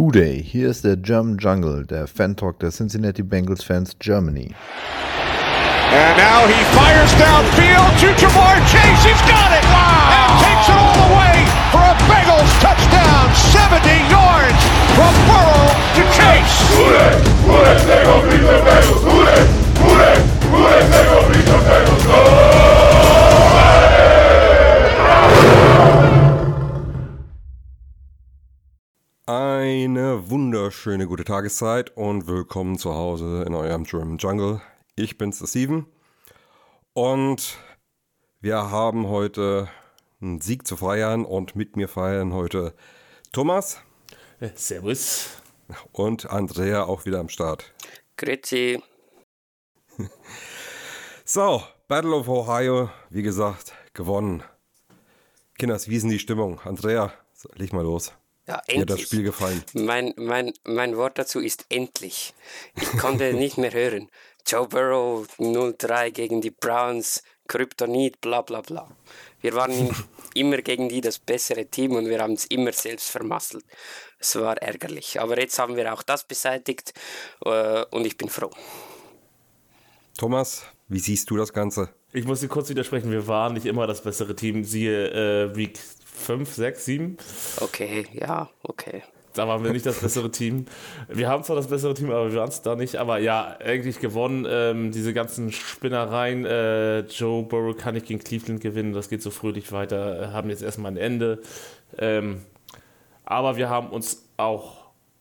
Hooday, hier ist der German Jungle, der Fan-Talk der Cincinnati Bengals Fans Germany. And now he fires downfield to Jamar Chase. He's got it! Wow! And takes it all the way for a Bengals touchdown. 70 yards from Burrow to Chase. Hooday! Hooday! They go beat the Bengals! Hooday! Hooday! Hooday! They go beat the Bengals! Wunderschöne gute Tageszeit und willkommen zu Hause in eurem German Jungle. Ich bin's, der Steven. Und wir haben heute einen Sieg zu feiern und mit mir feiern heute Thomas Äh, Servus. und Andrea auch wieder am Start. Grüezi. So, Battle of Ohio, wie gesagt, gewonnen. Kinders, wie ist denn die Stimmung? Andrea, leg mal los. Ja, Wie hat das endlich. Spiel gefallen? Mein, mein, mein Wort dazu ist endlich. Ich konnte nicht mehr hören. Joe Burrow 0-3 gegen die Browns, Kryptonit, bla bla bla. Wir waren im- immer gegen die das bessere Team und wir haben es immer selbst vermasselt. Es war ärgerlich. Aber jetzt haben wir auch das beseitigt äh, und ich bin froh. Thomas, wie siehst du das Ganze? Ich muss dir kurz widersprechen, wir waren nicht immer das bessere Team. Siehe äh, Week 5, 6, 7. Okay, ja, okay. Da waren wir nicht das bessere Team. Wir haben zwar das bessere Team, aber wir waren es da nicht. Aber ja, eigentlich gewonnen. Ähm, diese ganzen Spinnereien. Äh, Joe Burrow kann nicht gegen Cleveland gewinnen. Das geht so fröhlich weiter. Haben jetzt erstmal ein Ende. Ähm, aber wir haben uns auch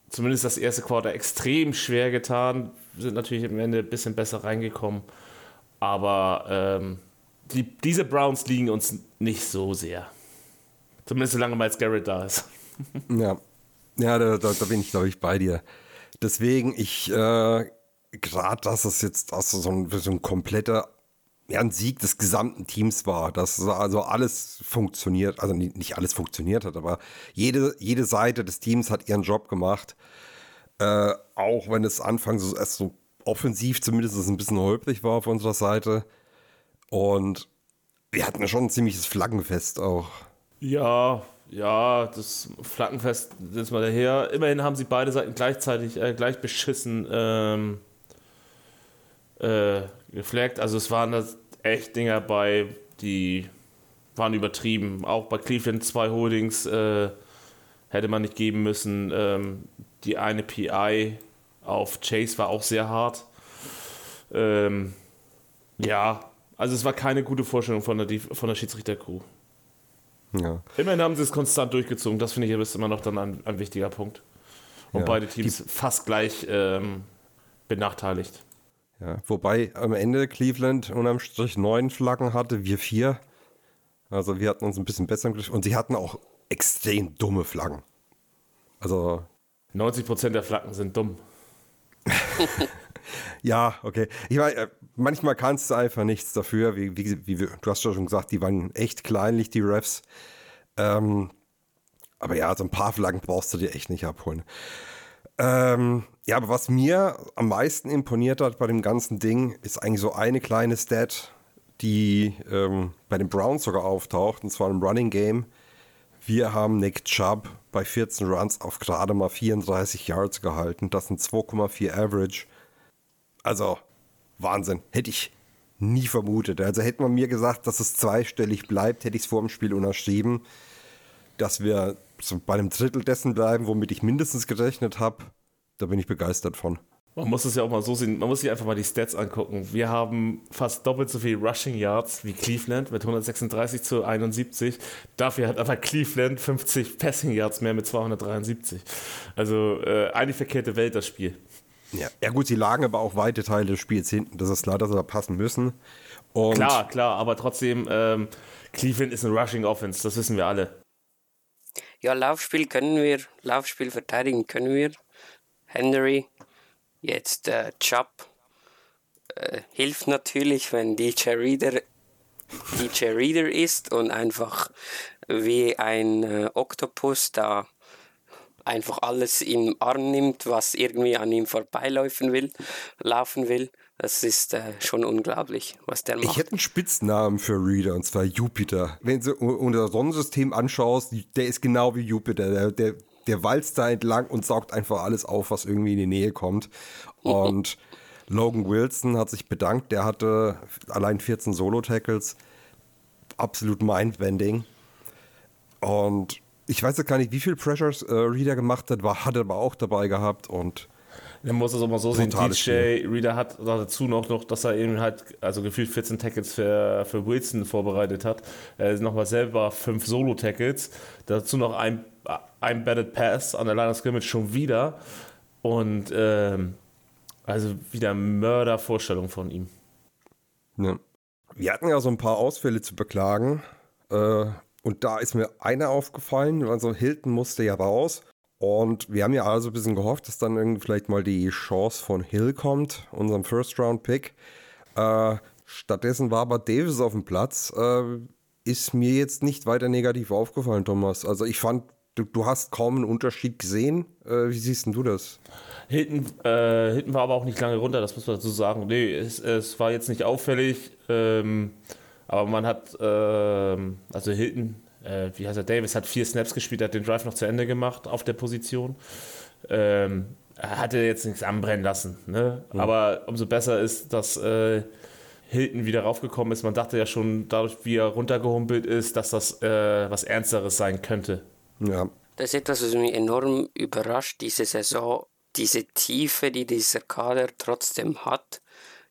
zumindest das erste Quarter extrem schwer getan. Sind natürlich am Ende ein bisschen besser reingekommen. Aber ähm, die, diese Browns liegen uns nicht so sehr. Zumindest solange Miles Garrett da ist. Ja, ja da, da, da bin ich, glaube ich, bei dir. Deswegen, ich, äh, gerade, dass es jetzt also so, ein, so ein kompletter ja, ein Sieg des gesamten Teams war, dass also alles funktioniert, also nicht, alles funktioniert hat, aber jede, jede Seite des Teams hat ihren Job gemacht. Äh, auch wenn es anfangs so, erst so offensiv zumindest ein bisschen holprig war auf unserer Seite. Und wir hatten schon ein ziemliches Flaggenfest auch. Ja, ja, das Flaggenfest sind mal daher. Immerhin haben sie beide Seiten gleichzeitig äh, gleich beschissen ähm, äh, geflaggt. Also es waren das echt Dinger bei, die waren übertrieben. Auch bei Cleveland zwei Holdings äh, hätte man nicht geben müssen. Ähm, die eine PI auf Chase war auch sehr hart. Ähm, ja, also es war keine gute Vorstellung von der, von der Schiedsrichtercrew. Ja. Immerhin haben sie es konstant durchgezogen. Das finde ich ist immer noch dann ein, ein wichtiger Punkt. Und Ja. beide Teams fast gleich ähm, benachteiligt. Ja, wobei am Ende Cleveland unterm Strich neun Flaggen hatte, wir vier. Also wir hatten uns ein bisschen besser im und sie hatten auch extrem dumme Flaggen. Also 90% der Flaggen sind dumm. ja, okay. Ich meine, äh, manchmal kannst du einfach nichts dafür. Wie, wie, wie du hast ja schon gesagt, die waren echt kleinlich, die Refs. Ähm, aber ja, so ein paar Flaggen brauchst du dir echt nicht abholen. Ähm, ja, aber was mir am meisten imponiert hat bei dem ganzen Ding, ist eigentlich so eine kleine Stat, die ähm, bei den Browns sogar auftaucht, und zwar im Running Game. Wir haben Nick Chubb bei 14 Runs auf gerade mal 34 Yards gehalten. Das sind 2,4 Average. Also, Wahnsinn. Hätte ich nie vermutet. Also hätte man mir gesagt, dass es zweistellig bleibt, hätte ich es vor dem Spiel unterschrieben. Dass wir so bei einem Drittel dessen bleiben, womit ich mindestens gerechnet habe, da bin ich begeistert von. Man muss es ja auch mal so sehen, man muss sich einfach mal die Stats angucken. Wir haben fast doppelt so viel Rushing Yards wie Cleveland mit 136 zu 71. Dafür hat aber Cleveland 50 Passing Yards mehr mit 273. Also äh, eine verkehrte Welt das Spiel. Ja. ja gut, sie lagen aber auch weite Teile des Spiels hinten. Das ist klar, dass sie da passen müssen. Und Klar, klar, aber trotzdem, ähm, Cleveland ist ein Rushing Offense, das wissen wir alle. Ja, Laufspiel können wir, Laufspiel verteidigen können wir. Henry, jetzt äh, Chubb. Äh, hilft natürlich, wenn DJ Reader DJ Reader ist und einfach wie ein äh, Oktopus da einfach alles im Arm nimmt, was irgendwie an ihm vorbeilaufen will, laufen will. Das ist äh, schon unglaublich, was der Ich macht. hätte einen Spitznamen für Reader, und zwar Jupiter. Wenn du unser Sonnensystem anschaust, der ist genau wie Jupiter. Der, der, der walzt da entlang und saugt einfach alles auf, was irgendwie in die Nähe kommt. Und Logan Wilson hat sich bedankt. Der hatte allein 14 Solo-Tackles. Absolut mindbending. Und ich weiß jetzt gar nicht, wie viel Pressures äh, Reader gemacht hat, war, hat er aber auch dabei gehabt. Und Man muss es auch mal so sehen, DJ Reader hat dazu noch, noch, dass er eben halt, also gefühlt 14 Tackles für, für Wilson vorbereitet hat. Er ist nochmal selber fünf Solo-Tackles. Dazu noch ein, ein Batted Pass an der Line of Scrimmage schon wieder. Und ähm, also wieder Mördervorstellung von ihm. Ja. Wir hatten ja so ein paar Ausfälle zu beklagen. Äh, und da ist mir einer aufgefallen. Also Hilton musste ja raus. Und wir haben ja also ein bisschen gehofft, dass dann irgendwie vielleicht mal die Chance von Hill kommt, unserem First-Round-Pick. Äh, stattdessen war aber Davis auf dem Platz. Äh, ist mir jetzt nicht weiter negativ aufgefallen, Thomas. Also ich fand, du, du hast kaum einen Unterschied gesehen. Äh, wie siehst du das? Hinten, äh, hinten war aber auch nicht lange runter, das muss man dazu sagen. Nee, es, es war jetzt nicht auffällig, ähm, aber man hat, ähm, also Hilton, äh, wie heißt er, Davis hat vier Snaps gespielt, hat den Drive noch zu Ende gemacht auf der Position. Ähm, er hatte jetzt nichts anbrennen lassen, ne? aber umso besser ist, dass äh, Hilton wieder raufgekommen ist. Man dachte ja schon, dadurch, wie er runtergehumpelt ist, dass das äh, was Ernsteres sein könnte. Ja. Das ist etwas, was mich enorm überrascht, diese Saison, diese Tiefe, die dieser Kader trotzdem hat.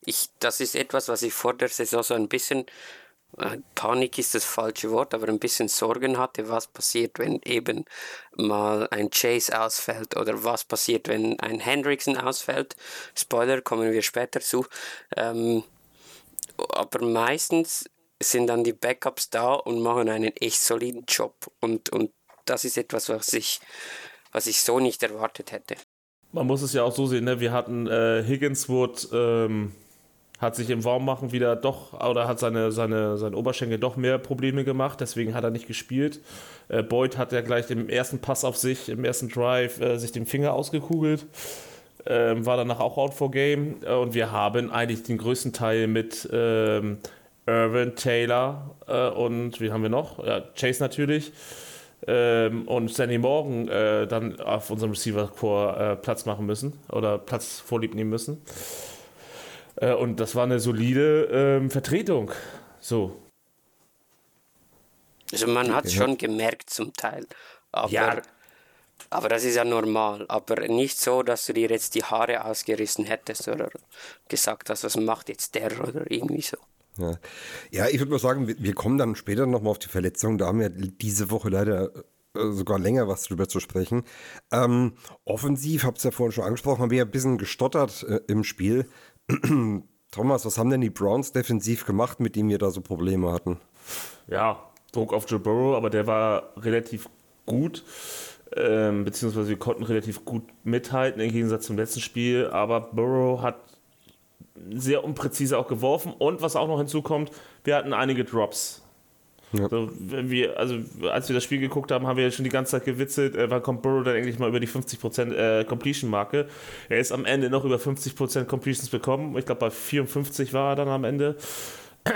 Ich, das ist etwas, was ich vor der Saison so ein bisschen, äh, Panik ist das falsche Wort, aber ein bisschen Sorgen hatte, was passiert, wenn eben mal ein Chase ausfällt oder was passiert, wenn ein Hendrickson ausfällt. Spoiler, kommen wir später zu. Ähm, aber meistens sind dann die Backups da und machen einen echt soliden Job. Und, und das ist etwas, was ich, was ich so nicht erwartet hätte. Man muss es ja auch so sehen, ne? wir hatten äh, Higgins wurde, ähm, hat sich im Warmmachen wieder doch, oder hat seine, seine, seine Oberschenkel doch mehr Probleme gemacht, deswegen hat er nicht gespielt. Äh, Boyd hat ja gleich im ersten Pass auf sich, im ersten Drive, äh, sich den Finger ausgekugelt. Ähm, war danach auch out for game. Äh, Und wir haben eigentlich den größten Teil mit ähm, Irvin, Taylor äh, und wie haben wir noch? Ja, Chase natürlich. Ähm, und Sandy Morgan äh, dann auf unserem Receiver-Core Platz machen müssen oder Platz vorlieb nehmen müssen. Äh, und das war eine solide ähm, Vertretung. So. Also man hat es schon gemerkt zum Teil. Aber, Ja. aber das ist ja normal. Aber nicht so, dass du dir jetzt die Haare ausgerissen hättest oder gesagt hast, was macht jetzt der oder irgendwie so. Ja, ja ich würde mal sagen, wir, wir kommen dann später nochmal auf die Verletzung. Da haben wir diese Woche leider äh, sogar länger was drüber zu sprechen. Ähm, offensiv, habt ihr ja vorhin schon angesprochen, haben wir ein bisschen gestottert äh, im Spiel. Thomas, was haben denn die Browns defensiv gemacht, mit denen wir da so Probleme hatten? Ja, Druck auf Joe Burrow, aber der war relativ gut. Ähm, beziehungsweise wir konnten relativ gut mithalten im Gegensatz zum letzten Spiel. Aber Burrow hat sehr unpräzise auch geworfen. Und was auch noch hinzukommt, wir hatten einige Drops. Ja. So, wir, also als wir das Spiel geguckt haben, haben wir ja schon die ganze Zeit gewitzelt, äh, wann kommt Burrow dann endlich mal über die 50% äh, Completion-Marke. Er ist am Ende noch über 50% Completions bekommen. Ich glaube, bei 54 war er dann am Ende.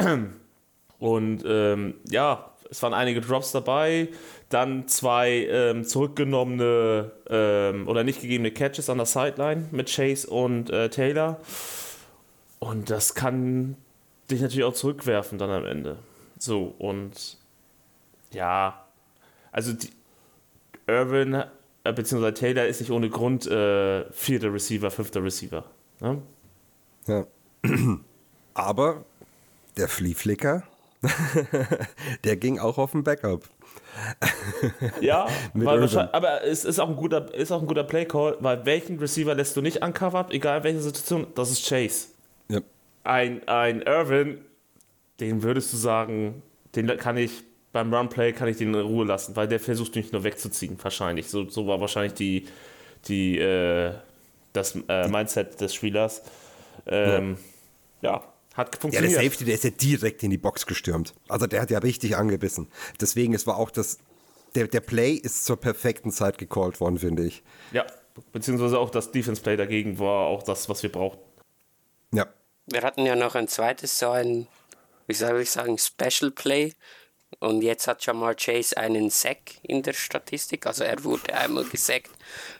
Und ähm, ja, es waren einige Drops dabei, dann zwei ähm, zurückgenommene ähm, oder nicht gegebene Catches an der Sideline mit Chase und äh, Taylor. Und das kann dich natürlich auch zurückwerfen dann am Ende. So, und ja, also die, Irvin äh, bzw. Taylor ist nicht ohne Grund äh, vierter Receiver, fünfter Receiver. Ne? Ja. Aber der Flieflicker, der ging auch auf den Backup. Ja, aber es ist auch ein guter, ist auch ein guter Play-Call, weil welchen Receiver lässt du nicht uncovered, egal in welcher Situation, das ist Chase. Ja. Ein, ein Irvin, den würdest du sagen, den kann ich beim Runplay kann ich den in Ruhe lassen, weil der versucht nicht nur wegzuziehen, wahrscheinlich. So, so war wahrscheinlich die, die, äh, das äh, Mindset des Spielers. Ähm, ja. hat Ja, der funktioniert. Safety, der ist ja direkt in die Box gestürmt. Also der hat ja richtig angebissen. Deswegen, es war auch das, der, der Play ist zur perfekten Zeit gecallt worden, finde ich. ja, beziehungsweise auch das Defense-Play dagegen war auch das, was wir brauchten. Ja. Wir hatten ja noch ein zweites, so ein, wie soll ich sagen, Special Play. Und jetzt hat Jamar Chase einen Sack in der Statistik. Also er wurde einmal gesackt,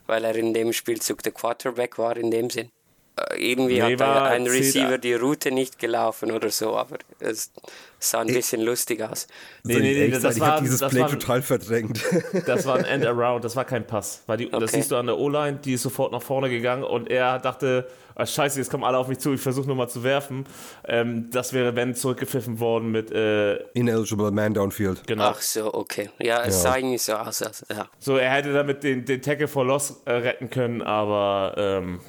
weil er in dem Spielzug der Quarterback war, in dem Sinn. Äh, irgendwie Nee, hat da war- ein Receiver die Route nicht gelaufen oder so, aber es sah ein bisschen lustig aus. Nee, nee, nee, das ich war- dieses das Play war- total verdrängt. Das war ein End-Around, das war kein Pass. Weil die, Das Okay. siehst du an der O-Line, die ist sofort nach vorne gegangen und er dachte, ah, scheiße, jetzt kommen alle auf mich zu, ich versuche nur mal zu werfen. Ähm, das wäre, wenn, zurückgepfiffen worden mit, äh, Ineligible Man Downfield. genau. Ach so, okay. Ja, es sah irgendwie so aus. Also, ja. So, er hätte damit den, den Tackle for Loss äh, retten können, aber, ähm,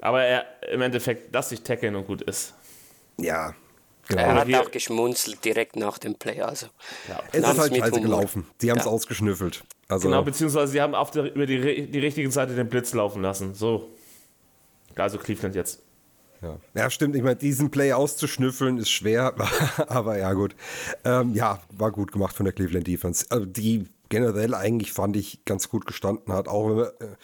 aber er im Endeffekt, lass dich tackeln und gut ist. Ja. Er Genau. hat wir- auch geschmunzelt direkt nach dem Play. Also. Es Nahm's ist halt scheiße Humor. gelaufen. Die haben es Ja. ausgeschnüffelt. Also, Genau, beziehungsweise sie haben auf der, über die, die richtige Seite den Blitz laufen lassen. So. Also Cleveland jetzt. ja. ja, stimmt. Ich meine, diesen Play auszuschnüffeln ist schwer, aber ja, gut. Ähm, ja, war gut gemacht von der Cleveland Defense. Also, die generell eigentlich fand ich ganz gut gestanden hat. Auch wenn wir, äh,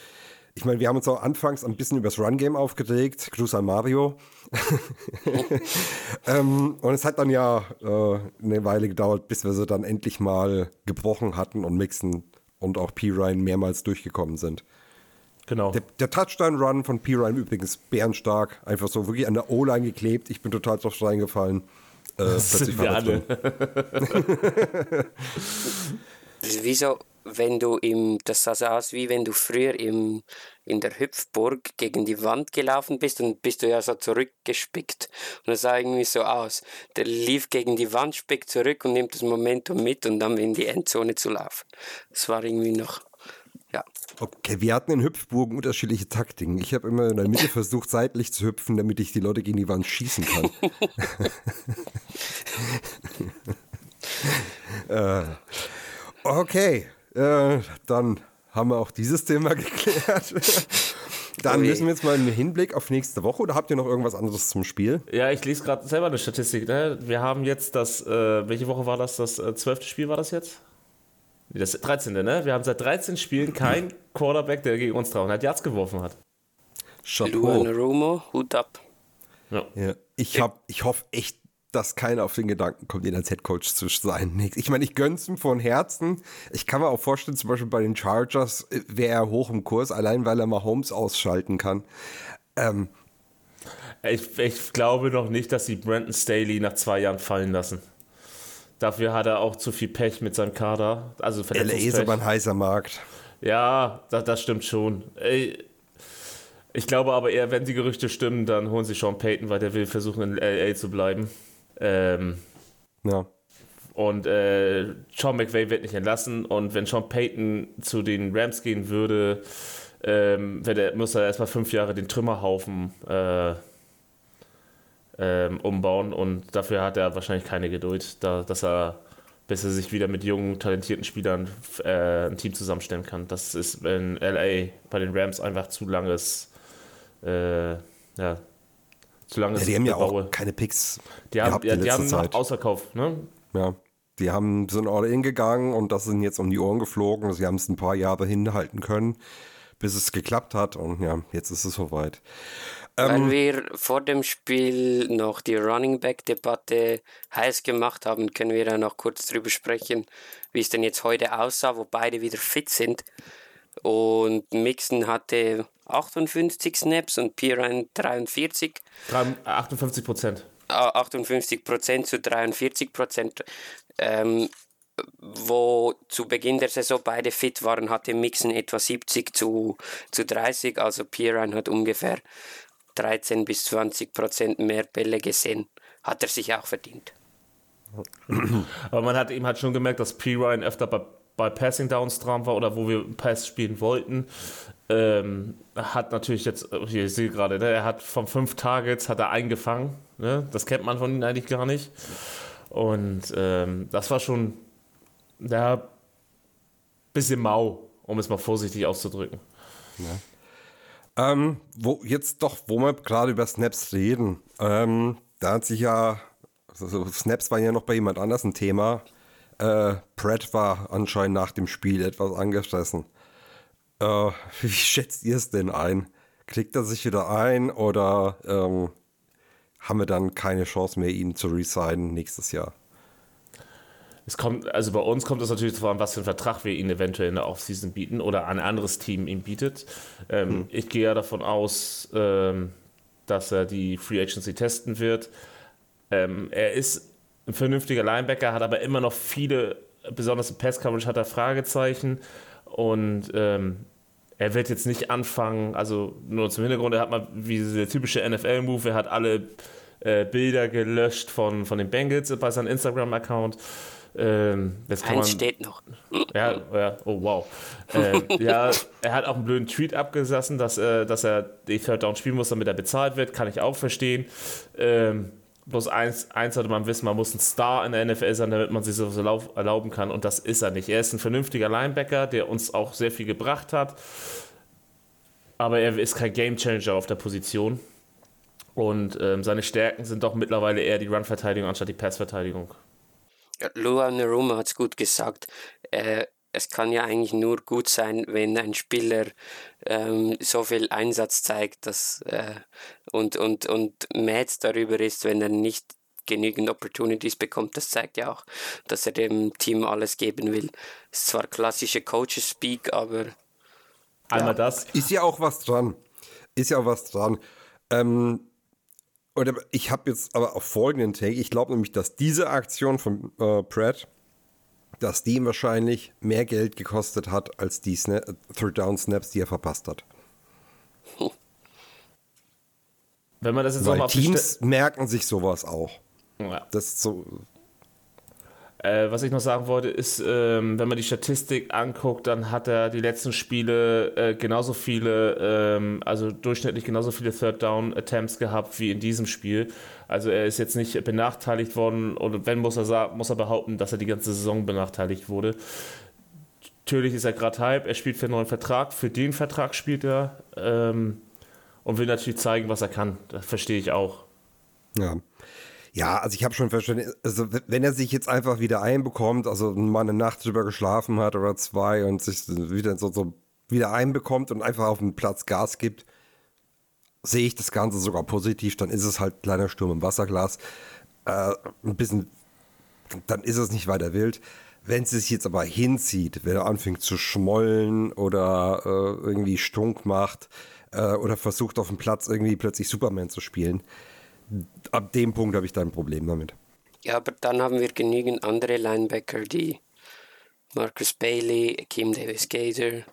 ich meine, wir haben uns auch anfangs ein bisschen übers Run-Game aufgeregt. Gruß an Mario. ähm, und es hat dann ja äh, eine Weile gedauert, bis wir sie dann endlich mal gebrochen hatten und Mixen und auch P. Ryan mehrmals durchgekommen sind. Genau. Der, der Touchdown-Run von P. Ryan übrigens bärenstark. Einfach so wirklich an der O-Line geklebt. Ich bin total drauf reingefallen. Äh, plötzlich sind wir alle. drin. Das ist wie so, wenn du im, das sah so aus, wie wenn du früher im, in der Hüpfburg gegen die Wand gelaufen bist und bist du ja so zurückgespickt. Und das sah irgendwie so aus. Der lief gegen die Wand, spickt zurück und nimmt das Momentum mit und dann in die Endzone zu laufen. Das war irgendwie noch, ja. Okay, wir hatten in Hüpfburgen unterschiedliche Taktiken. Ich habe immer in der Mitte versucht, seitlich zu hüpfen, damit ich die Leute gegen die Wand schießen kann. äh, okay, äh, dann haben wir auch dieses Thema geklärt. Dann Ui. müssen wir jetzt mal einen Hinblick auf nächste Woche oder habt ihr noch irgendwas anderes zum Spiel? Ja, ich lese gerade selber eine Statistik. Ne? Wir haben jetzt das, äh, welche Woche war das? Das äh, 12. Spiel war das jetzt? Das 13. ne? Wir haben seit 13 Spielen keinen Quarterback, der gegen uns 300 Yards geworfen hat. Chapeau. Luan Romo, Hut ab. Ja. Ja, ich, hab, ich hoffe echt, dass keiner auf den Gedanken kommt, ihn als Headcoach zu sein. Ich meine, ich gönn's ihm von Herzen. Ich kann mir auch vorstellen, zum Beispiel bei den Chargers äh, wäre er hoch im Kurs, allein weil er mal Holmes ausschalten kann. Ähm, Ich, ich glaube noch nicht, dass sie Brandon Staley nach zwei Jahren fallen lassen. Dafür hat er auch zu viel Pech mit seinem Kader. Also LA ist aber ein heißer Markt. Ja, das, das stimmt schon. Ich glaube aber eher, wenn die Gerüchte stimmen, dann holen sie Sean Payton, weil der will versuchen, in LA zu bleiben. Ähm, Ja. und äh, Sean McVay wird nicht entlassen. Und wenn Sean Payton zu den Rams gehen würde, ähm, er, muss er erstmal fünf Jahre den Trümmerhaufen äh, ähm, umbauen. Und dafür hat er wahrscheinlich keine Geduld, da, dass er bis er sich wieder mit jungen, talentierten Spielern äh, ein Team zusammenstellen kann. Das ist in LA bei den Rams einfach zu langes, äh, ja, zu langes ja die haben ja auch keine Picks Die haben, ja, die letzter haben Zeit. noch Ausverkauf, ne? Ja. Die haben, sind all in gegangen und das sind jetzt um die Ohren geflogen. Sie haben es ein paar Jahre hinhalten können, bis es geklappt hat. Und ja, jetzt ist es soweit. Weil wir vor dem Spiel noch die Running Back Debatte heiß gemacht haben, können wir da noch kurz drüber sprechen, wie es denn jetzt heute aussah, wo beide wieder fit sind. Und Mixon hatte 58 Snaps und Piran 43. Drei- 58 Prozent. äh, 58 Prozent zu 43 Prozent. Ähm, wo zu Beginn der Saison beide fit waren, hatte Mixon etwa 70 zu, zu 30. Also Piran hat ungefähr 13 bis 20 Prozent mehr Bälle gesehen. Hat er sich auch verdient. Aber man hat eben halt schon gemerkt, dass P. Ryan öfter bei, bei Passing Downs dran war oder wo wir Pass spielen wollten. Ähm, hat natürlich jetzt, hier, ich sehe gerade, ne, er hat von fünf Targets hat er eingefangen. Ne? Das kennt man von ihm eigentlich gar nicht. Und ähm, das war schon, ja, bisschen mau, um es mal vorsichtig auszudrücken. Ähm, wo jetzt doch, wo wir gerade über Snaps reden, ähm, da hat sich ja, also Snaps waren ja noch bei jemand anders ein Thema. Äh, Pratt war anscheinend nach dem Spiel etwas angefressen. Äh, wie schätzt ihr es denn ein? Kriegt er sich wieder ein oder ähm, haben wir dann keine Chance mehr, ihn zu resignen nächstes Jahr? Es kommt, also bei uns kommt es natürlich darauf an, was für einen Vertrag wir ihn eventuell in der Offseason bieten oder ein anderes Team ihm bietet. Ähm, hm. Ich gehe ja davon aus, ähm, dass er die Free Agency testen wird. Ähm, er ist ein vernünftiger Linebacker, hat aber immer noch viele, besonders im Pass-Coverage hat er Fragezeichen und ähm, er wird jetzt nicht anfangen, also nur zum Hintergrund, er hat mal wie der typische NFL-Move, er hat alle äh, Bilder gelöscht von, von den Bengals bei seinem Instagram-Account. Ähm, Eins man, steht noch. Ja, ja oh wow. Ähm, ja, er hat auch einen blöden Tweet abgesessen, dass, äh, dass er die Third Down spielen muss, damit er bezahlt wird. Kann ich auch verstehen. Ähm, bloß eins, eins sollte man wissen, man muss ein Star in der NFL sein, damit man sich sowas erlauben kann. Und das ist er nicht. Er ist ein vernünftiger Linebacker, der uns auch sehr viel gebracht hat. Aber er ist kein Game Changer auf der Position. Und ähm, seine Stärken sind doch mittlerweile eher die Run-Verteidigung anstatt die Pass-Verteidigung. Lua Neruma hat es gut gesagt. Äh, es kann ja eigentlich nur gut sein, wenn ein Spieler ähm, so viel Einsatz zeigt dass, äh, und, und, und mad darüber ist, wenn er nicht genügend Opportunities bekommt. Das zeigt ja auch, dass er dem Team alles geben will. Ist zwar klassische Coaches-Speak, aber. Einmal ja. das. Ist ja auch was dran. Ist ja auch was dran. Ähm, oder ich habe jetzt aber auf folgenden Take. Ich glaube nämlich, dass diese Aktion von äh, Pratt, dass die ihm wahrscheinlich mehr Geld gekostet hat als die Sna Third Down Snaps, die er verpasst hat. Wenn man das jetzt Weil Teams merken sich sowas auch. Ja. Das ist so, äh, was ich noch sagen wollte, ist, ähm, wenn man die Statistik anguckt, dann hat er die letzten Spiele äh, genauso viele, ähm, also durchschnittlich genauso viele Third Down Attempts gehabt wie in diesem Spiel. Also er ist jetzt nicht benachteiligt worden und wenn muss er muss er behaupten, dass er die ganze Saison benachteiligt wurde. Natürlich ist er gerade Hype, er spielt für einen neuen Vertrag, für den Vertrag spielt er ähm, und will natürlich zeigen, was er kann. Das verstehe ich auch. Ja. Ja, also ich habe schon verstanden, also wenn er sich jetzt einfach wieder einbekommt, also mal eine Nacht drüber geschlafen hat oder zwei und sich wieder so, so wieder einbekommt und einfach auf dem Platz Gas gibt, sehe ich das Ganze sogar positiv. Dann ist es halt kleiner Sturm im Wasserglas. Äh, ein bisschen, dann ist es nicht weiter wild. Wenn es sich jetzt aber hinzieht, wenn er anfängt zu schmollen oder äh, irgendwie stunk macht äh, oder versucht auf dem Platz irgendwie plötzlich Superman zu spielen, ab dem Punkt habe ich da ein Problem damit. Ja, aber dann haben wir genügend andere Linebacker, die Marcus Bailey, Kim Davis Gazer.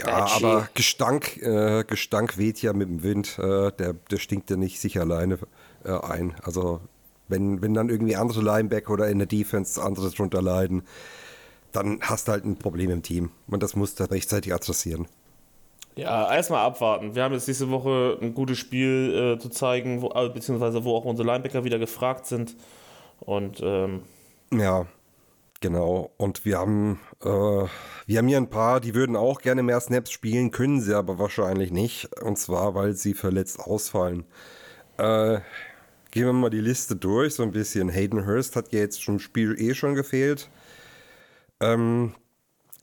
Ja, aber Gestank, äh, Gestank weht ja mit dem Wind. Äh, der, der stinkt ja nicht sich alleine äh, ein. Also wenn, wenn dann irgendwie andere Linebacker oder in der Defense andere drunter leiden, dann hast du halt ein Problem im Team. Und das musst du rechtzeitig adressieren. Ja, erstmal abwarten. Wir haben jetzt diese Woche ein gutes Spiel äh, zu zeigen, wo, äh, beziehungsweise wo auch unsere Linebacker wieder gefragt sind. Und ähm ja, genau. Und wir haben, äh, wir haben hier ein paar, die würden auch gerne mehr Snaps spielen, können sie aber wahrscheinlich nicht. Und zwar, weil sie verletzt ausfallen. Äh, gehen wir mal die Liste durch, so ein bisschen. Hayden Hurst hat ja jetzt schon im Spiel eh schon gefehlt. Ähm,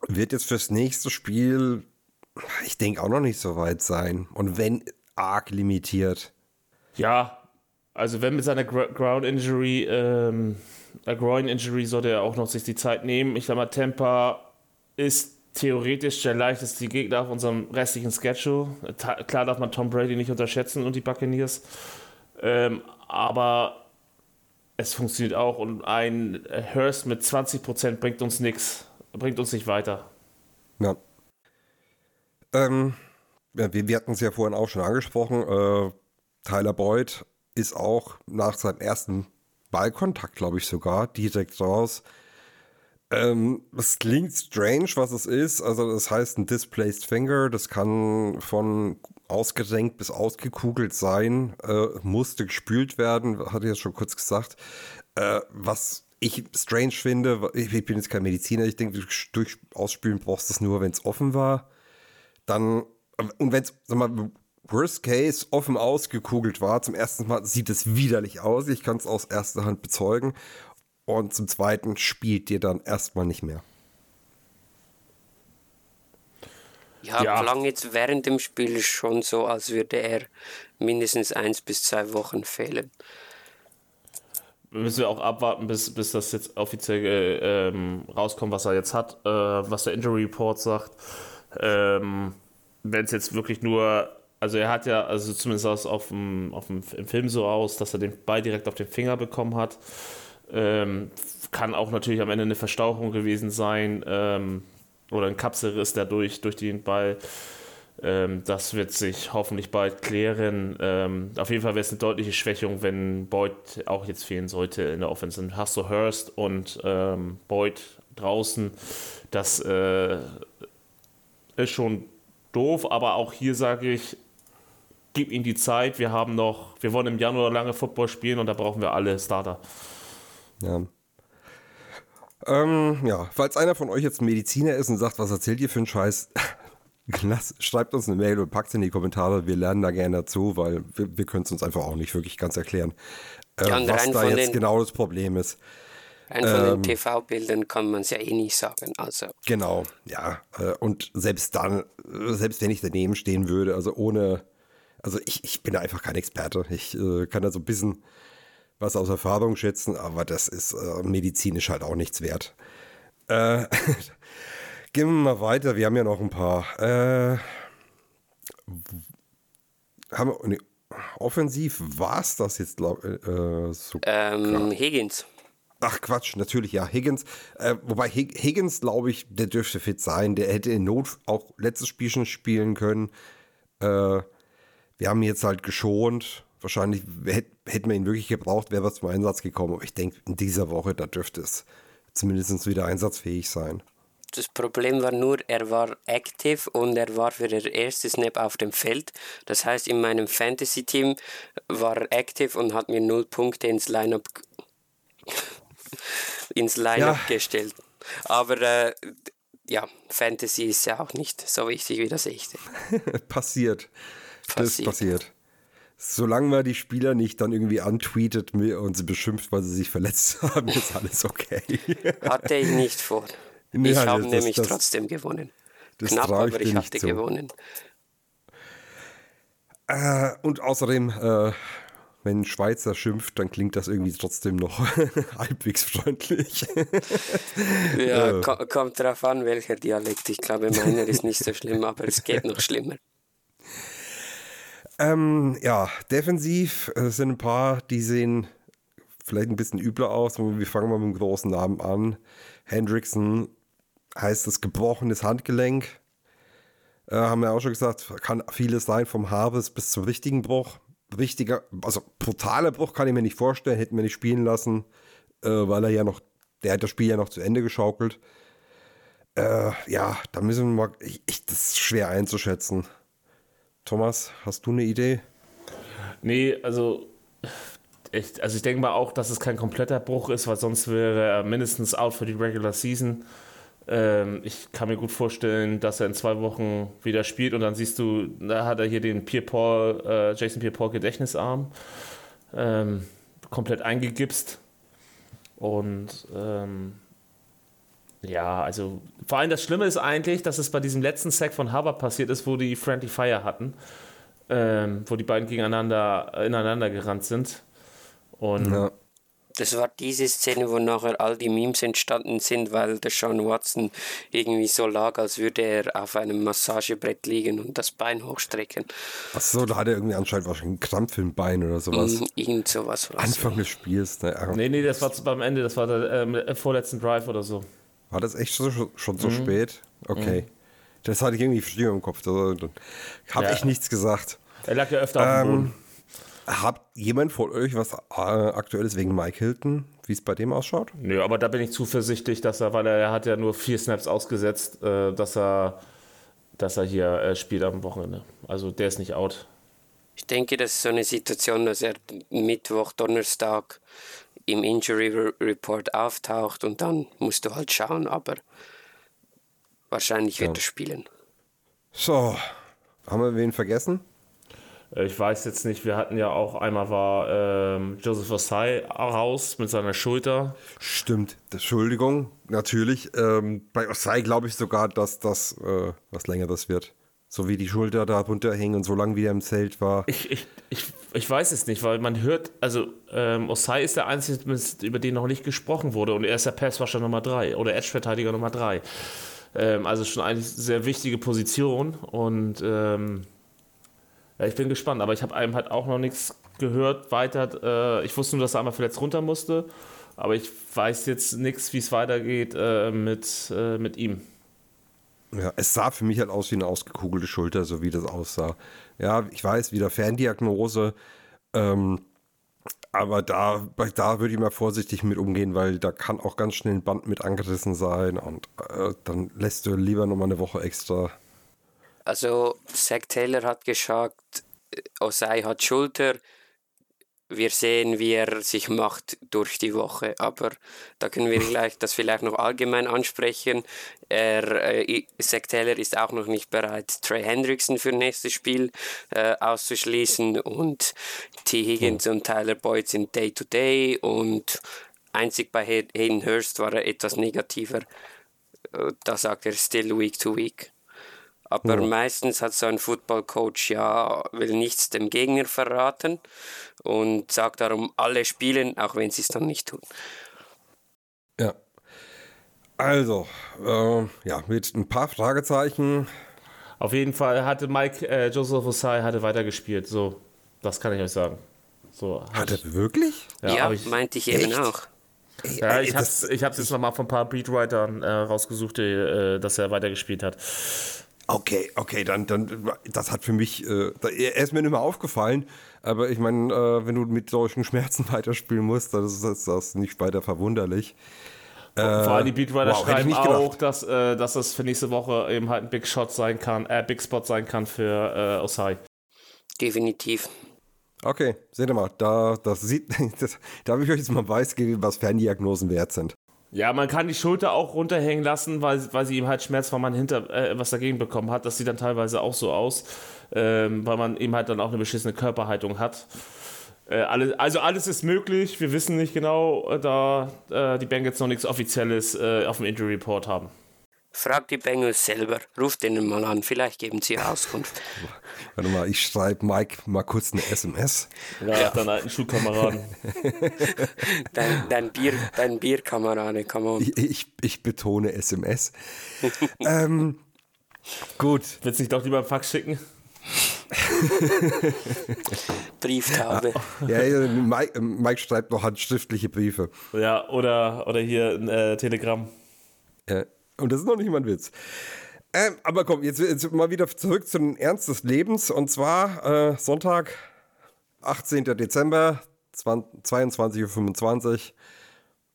wird jetzt fürs nächste Spiel ich denke auch noch nicht so weit sein. Und wenn arg limitiert. Ja, also wenn mit seiner Ground Injury, ähm, a Groin Injury sollte er auch noch sich die Zeit nehmen. Ich sag mal, Tampa ist theoretisch der leichteste Gegner auf unserem restlichen Schedule. Klar darf man Tom Brady nicht unterschätzen und die Buccaneers. Ähm, aber es funktioniert auch und ein Hurst mit 20% bringt uns nichts, bringt uns nicht weiter. Ja. Ähm, ja, wir, wir hatten es ja vorhin auch schon angesprochen. Äh, Tyler Boyd ist auch nach seinem ersten Ballkontakt, glaube ich sogar, direkt raus. Ähm, es klingt strange, was es ist. Also, das heißt ein Displaced Finger. Das kann von ausgerenkt bis ausgekugelt sein. Äh, musste gespült werden, hatte ich ja schon kurz gesagt. Äh, was ich strange finde, ich, ich bin jetzt kein Mediziner, ich denke, durch Ausspülen brauchst du es nur, wenn es offen war dann, und wenn es, sag mal, Worst Case offen ausgekugelt war, zum ersten Mal sieht es widerlich aus. Ich kann es aus erster Hand bezeugen. Und zum zweiten spielt dir dann erstmal nicht mehr. Ja, ja, klang jetzt während dem Spiel schon so, als würde er mindestens eins bis zwei Wochen fehlen. müssen wir auch abwarten, bis, bis das jetzt offiziell äh, ähm, rauskommt, was er jetzt hat, äh, was der Injury Report sagt. Ähm, Wenn es jetzt wirklich nur, also er hat ja, also zumindest sah es auf dem, auf dem, im Film so aus, dass er den Ball direkt auf den Finger bekommen hat. Ähm, kann auch natürlich am Ende eine Verstauchung gewesen sein ähm, oder ein Kapselriss dadurch durch den Ball. Ähm, das wird sich hoffentlich bald klären. Ähm, auf jeden Fall wäre es eine deutliche Schwächung, wenn Boyd auch jetzt fehlen sollte in der Offense. Dann hast du Hurst und ähm, Boyd draußen. Das äh, ist schon doof, aber auch hier sage ich, gib ihm die Zeit. Wir haben noch, wir wollen im Januar lange Football spielen und da brauchen wir alle Starter. Ja. Ähm, ja, falls einer von euch jetzt Mediziner ist und sagt, was erzählt ihr für einen Scheiß, lass, schreibt uns eine Mail und packt es in die Kommentare. Wir lernen da gerne dazu, weil wir, wir können es uns einfach auch nicht wirklich ganz erklären, äh, was da jetzt genau das Problem ist. Rein von Ähm. den TV-Bildern kann man es ja eh nicht sagen. Also, Genau, ja. Äh, und selbst dann, äh, selbst wenn ich daneben stehen würde, also ohne, also ich, ich bin da einfach kein Experte. Ich äh, kann da so ein bisschen was aus Erfahrung schätzen, aber das ist äh, medizinisch halt auch nichts wert. Äh, gehen wir mal weiter. Wir haben ja noch ein paar. Äh, haben wir, nee, offensiv war es das jetzt, glaub, äh, so ähm, Higgins. Ach Quatsch, natürlich ja. Higgins, äh, wobei Hig Higgins, glaube ich, der dürfte fit sein. Der hätte in Not auch letztes Spiel schon spielen können. Äh, wir haben ihn jetzt halt geschont. Wahrscheinlich hätt, hätten wir ihn wirklich gebraucht, wäre was zum Einsatz gekommen. Aber ich denke, in dieser Woche, da dürfte es zumindest wieder einsatzfähig sein. Das Problem war nur, er war aktiv und er war für den ersten Snap auf dem Feld. Das heißt, in meinem Fantasy-Team war er aktiv und hat mir null Punkte ins Lineup ins Lineup Ja. gestellt. Aber äh, ja, Fantasy ist ja auch nicht so wichtig wie das echte. passiert. Das Passiert. passiert. Solange man die Spieler nicht dann irgendwie antweetet und sie beschimpft, weil sie sich verletzt haben, ist alles okay. Hatte ich nicht vor. Nee, ich das- habe nämlich das- trotzdem gewonnen. das Knapp, aber ich nicht hatte zu. gewonnen. Äh, und außerdem, äh, wenn ein Schweizer schimpft, dann klingt das irgendwie trotzdem noch halbwegs freundlich. Ja, Äh. ko kommt drauf an, welcher Dialekt. Ich glaube, meiner ist nicht so schlimm, aber es geht noch schlimmer. ähm, ja, defensiv äh, sind ein paar, die sehen vielleicht ein bisschen übler aus. aber Wir fangen mal mit dem großen Namen an. Hendrickson heißt das gebrochenes Handgelenk. Äh, haben wir auch schon gesagt, kann vieles sein, vom Harvest bis zum richtigen Bruch. Richtiger, also brutaler Bruch kann ich mir nicht vorstellen, hätten wir nicht spielen lassen, äh, weil er ja noch, der hat das Spiel ja noch zu Ende geschaukelt. Äh, ja, da müssen wir mal, ich, ich, das ist schwer einzuschätzen. Thomas, hast du eine Idee? Nee, also ich, also ich denke mal auch, dass es kein kompletter Bruch ist, weil sonst wäre er mindestens out für die Regular Season. Ähm, ich kann mir gut vorstellen, dass er in zwei Wochen wieder spielt und dann siehst du, da hat er hier den Pierre Paul, äh, Jason Pierre Paul Gedächtnisarm ähm, komplett eingegipst. Und ähm, ja, also vor allem das Schlimme ist eigentlich, dass es bei diesem letzten Sack von Harvard passiert ist, wo die Friendly Fire hatten, ähm, wo die beiden gegeneinander ineinander gerannt sind. Und Ja. Das war diese Szene, wo nachher all die Memes entstanden sind, weil der Sean Watson irgendwie so lag, als würde er auf einem Massagebrett liegen und das Bein hochstrecken. Achso, da hat er irgendwie anscheinend wahrscheinlich einen Krampf im Bein oder sowas. Mm, Irgend sowas war es. Anfang des Spiels. Ne? Ja. nee, nee, das war beim Ende, das war der ähm, vorletzten Drive oder so. War das echt so, schon so spät? Okay. Das hatte ich irgendwie früher im Kopf. Da, da habe Ja. ich nichts gesagt. Er lag ja öfter auf dem Ähm, Boden. Habt jemand von euch was äh, Aktuelles wegen Mike Hilton, wie es bei dem ausschaut? Nö, aber da bin ich zuversichtlich, dass er, weil er, er hat ja nur vier Snaps ausgesetzt, äh, dass er dass er hier äh, spielt am Wochenende. Also der ist nicht out. Ich denke, das ist so eine Situation, dass er Mittwoch, Donnerstag im Injury Re- Report auftaucht und dann musst du halt schauen, aber wahrscheinlich wird er spielen. So, haben wir wen vergessen? Äh, Ich weiß jetzt nicht, wir hatten ja auch einmal war ähm, Joseph Osai raus mit seiner Schulter. Stimmt, Entschuldigung, natürlich. Ähm, bei Osai glaube ich sogar, dass das äh, was längeres wird. So wie die Schulter da runterhängen und so lange wie er im Zelt war. Ich, ich, ich ich weiß es nicht, weil man hört, also ähm, Osai ist der Einzige, über den noch nicht gesprochen wurde und er ist der Passwasher Nummer 3 oder Edge-Verteidiger Nummer 3. Ähm, also schon eigentlich sehr wichtige Position und ähm, ich bin gespannt, aber ich habe einem halt auch noch nichts gehört weiter. Äh, ich wusste nur, dass er einmal verletzt runter musste, aber ich weiß jetzt nichts, wie es weitergeht äh, mit, äh, mit ihm. Ja, es sah für mich halt aus wie eine ausgekugelte Schulter, so wie das aussah. Ja, ich weiß, wieder Ferndiagnose. Ähm, aber da, da würde ich mal vorsichtig mit umgehen, weil da kann auch ganz schnell ein Band mit angerissen sein und äh, dann lässt du lieber nochmal eine Woche extra. Also, Zack Taylor hat gesagt, äh, Osei hat Schulter, wir sehen, wie er sich macht durch die Woche. Aber da können wir gleich das vielleicht noch allgemein ansprechen. Er, äh, Zach Taylor ist auch noch nicht bereit, Trey Hendrickson für nächstes Spiel äh, auszuschließen und T. Higgins und Tyler Boyd sind Day-to-Day -Day und einzig bei Hayden Hurst war er etwas negativer. Äh, da sagt er still week to week. Aber ja. meistens hat so ein Football Coach ja will nichts dem Gegner verraten und sagt darum alle spielen, auch wenn sie es dann nicht tun. Ja. Also, äh, ja, mit ein paar Fragezeichen. Auf jeden Fall hatte Mike äh, Joseph Osai hatte weitergespielt. So, das kann ich euch sagen. So, hat er wirklich? Ja, ja ich, meinte ich eben auch. Ja, ich habe es jetzt nochmal von ein paar Beatwritern äh, rausgesucht, die, äh, dass er weitergespielt hat. Okay, okay, dann, dann, das hat für mich, äh, er ist mir nicht mehr aufgefallen, aber ich meine, äh, wenn du mit solchen Schmerzen weiterspielen musst, dann ist das, das nicht weiter verwunderlich. Vor allem die Beatwriter wow, schreiben auch, dass, äh, dass das für nächste Woche eben halt ein Big Shot sein kann, äh, Big Spot sein kann für äh, Osai. Definitiv. Okay, seht ihr mal, da, das sieht, das, da habe ich euch jetzt mal weiß gegeben, was Ferndiagnosen wert sind. Ja, man kann die Schulter auch runterhängen lassen, weil, weil sie eben halt Schmerz, weil man hinter äh, was dagegen bekommen hat. Das sieht dann teilweise auch so aus, ähm, weil man eben halt dann auch eine beschissene Körperhaltung hat. Äh, alles, also alles ist möglich. Wir wissen nicht genau, äh, da äh, die Bengals noch nichts Offizielles äh, auf dem Injury Report haben. Frag die Bengals selber, ruft denen mal an, vielleicht geben sie Auskunft. Warte mal, ich schreibe Mike mal kurz eine SMS. Ja, ja. deinen alten Schulkameraden. dein, dein, Bier, dein Bierkamerade, come on. Ich, ich, ich betone SMS. ähm, gut. Willst du dich doch lieber einen Fax schicken? Brieftaube. Ja, ja Mike, Mike, schreibt noch handschriftliche Briefe. Ja, oder, oder hier ein äh, Telegramm. Ja. Und das ist noch nicht mal ein Witz. Ähm, aber komm, jetzt, jetzt, mal wieder zurück zu den Ernst des Lebens. Und zwar äh, Sonntag, 18. Dezember, 22.25 Uhr,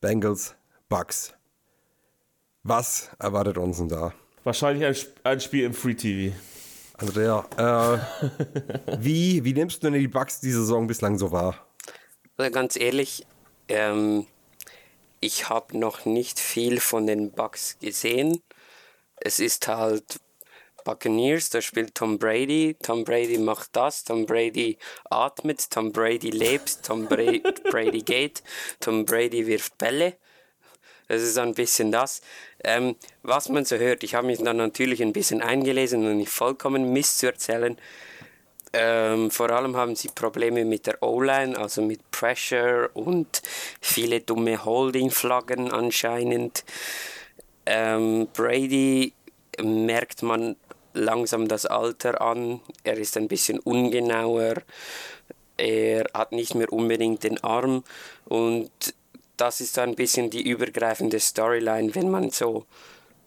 Bengals, Bucks. Was erwartet uns denn da? Wahrscheinlich ein, ein Spiel im Free TV. Andrea, äh, wie, wie nimmst du denn die Bucks diese Saison bislang so wahr? Also ganz ehrlich, ähm, ich habe noch nicht viel von den Bucks gesehen. Es ist halt Buccaneers, da spielt Tom Brady. Tom Brady macht das, Tom Brady atmet, Tom Brady lebt, Tom Bra Brady geht, Tom Brady wirft Bälle. Das ist ein bisschen das. Ähm, was man so hört, ich habe mich dann natürlich ein bisschen eingelesen und nicht vollkommen Mist zu erzählen. Ähm, vor allem haben sie Probleme mit der O-Line, also mit Pressure und viele dumme Holding-Flaggen anscheinend. Ähm, Brady merkt man langsam das Alter an. Er ist ein bisschen ungenauer. Er hat nicht mehr unbedingt den Arm und das ist so ein bisschen die übergreifende Storyline, wenn man so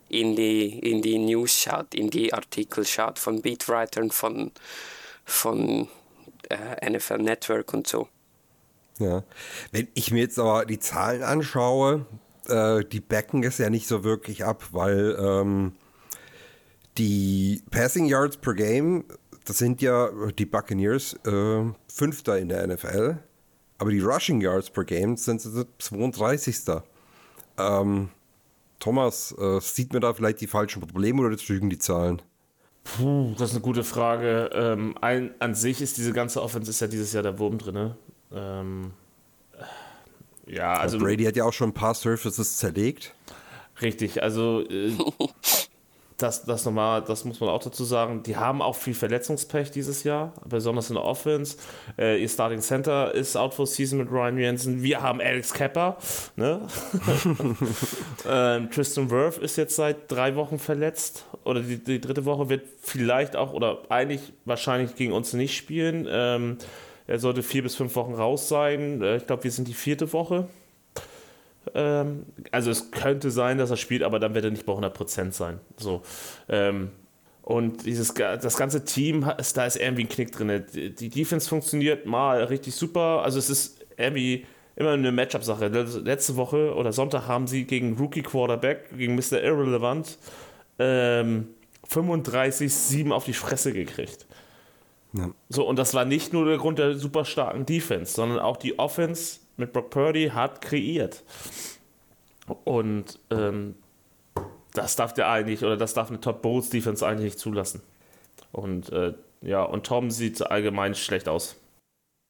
in die, in die News schaut, in die Artikel schaut von Beatwritern, von von äh, NFL Network und so. Ja, wenn ich mir jetzt aber die Zahlen anschaue, äh, die backen es ja nicht so wirklich ab, weil ähm, die Passing Yards per Game, das sind ja die Buccaneers äh, Fünfter in der NFL, aber die Rushing Yards per Game sind 32. Ähm, Thomas, äh, sieht mir da vielleicht die falschen Probleme oder trügen die Zahlen? Puh, das ist eine gute Frage. Ähm, ein, an sich ist diese ganze Offense ist ja dieses Jahr der Wurm drin. Ne? Ähm, ja, also. Brady hat ja auch schon ein paar Surfaces zerlegt. Richtig, also. Äh, das, das, nochmal, das muss man auch dazu sagen. Die haben auch viel Verletzungspech dieses Jahr, besonders in der Offense. Äh, ihr Starting Center ist out for season mit Ryan Jensen. Wir haben Alex Kepper. Ne? ähm, Tristan Wirth ist jetzt seit drei Wochen verletzt. Oder die, die, dritte Woche wird vielleicht auch, oder eigentlich wahrscheinlich gegen uns nicht spielen. Ähm, er sollte vier bis fünf Wochen raus sein. Äh, ich glaube, wir sind die vierte Woche. Ähm, also es könnte sein, dass er spielt, aber dann wird er nicht bei 100% sein. So. Ähm, und dieses, das ganze Team, ist, da ist irgendwie ein Knick drin. Die Defense funktioniert mal richtig super. Also es ist irgendwie immer eine Matchup-Sache. Letzte Woche oder Sonntag haben sie gegen Rookie Quarterback, gegen Mr. Irrelevant, ähm, 35-7 auf die Fresse gekriegt. Ja. So, und das war nicht nur der Grund der super starken Defense, sondern auch die Offense mit Brock Purdy hat kreiert. Und ähm, das darf der eigentlich, oder das darf eine Top Bowls Defense eigentlich nicht zulassen. Und äh, ja, und Tom sieht allgemein schlecht aus.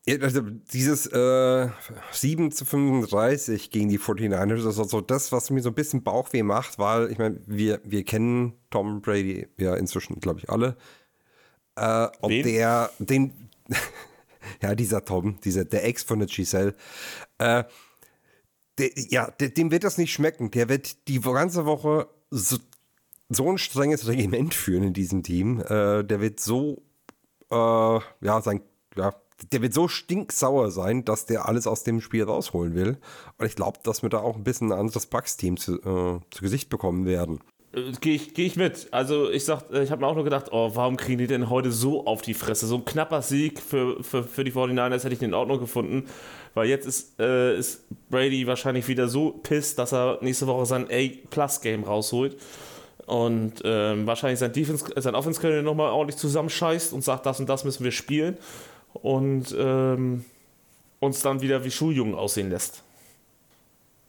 Also dieses äh, 7 zu 35 gegen die 49ers, das ist also das, was mir so ein bisschen Bauchweh macht, weil ich meine, wir, wir kennen Tom Brady ja inzwischen, glaube ich, alle. Äh, ob Wen? der den ja, dieser Tom, dieser, der Ex von der Giselle, äh, der, ja, der, dem wird das nicht schmecken. Der wird die ganze Woche so, so ein strenges Regiment führen in diesem Team. Äh, der wird so, äh, ja, sein, ja, der wird so stinksauer sein, dass der alles aus dem Spiel rausholen will. Und ich glaube, dass wir da auch ein bisschen ein anderes Bucks-Team zu, äh, zu Gesicht bekommen werden. Äh, Gehe ich, geh ich mit. Also ich sag, äh, ich habe mir auch nur gedacht, oh, warum kriegen die denn heute so auf die Fresse? So ein knapper Sieg für, für, für die 49ers hätte ich in Ordnung gefunden. Weil jetzt ist, äh, ist Brady wahrscheinlich wieder so pisst, dass er nächste Woche sein A-Plus-Game rausholt. Und ähm, wahrscheinlich sein Defense, sein Offense könnte nochmal ordentlich zusammenscheißt und sagt, das und das müssen wir spielen. Und ähm, uns dann wieder wie Schuljungen aussehen lässt.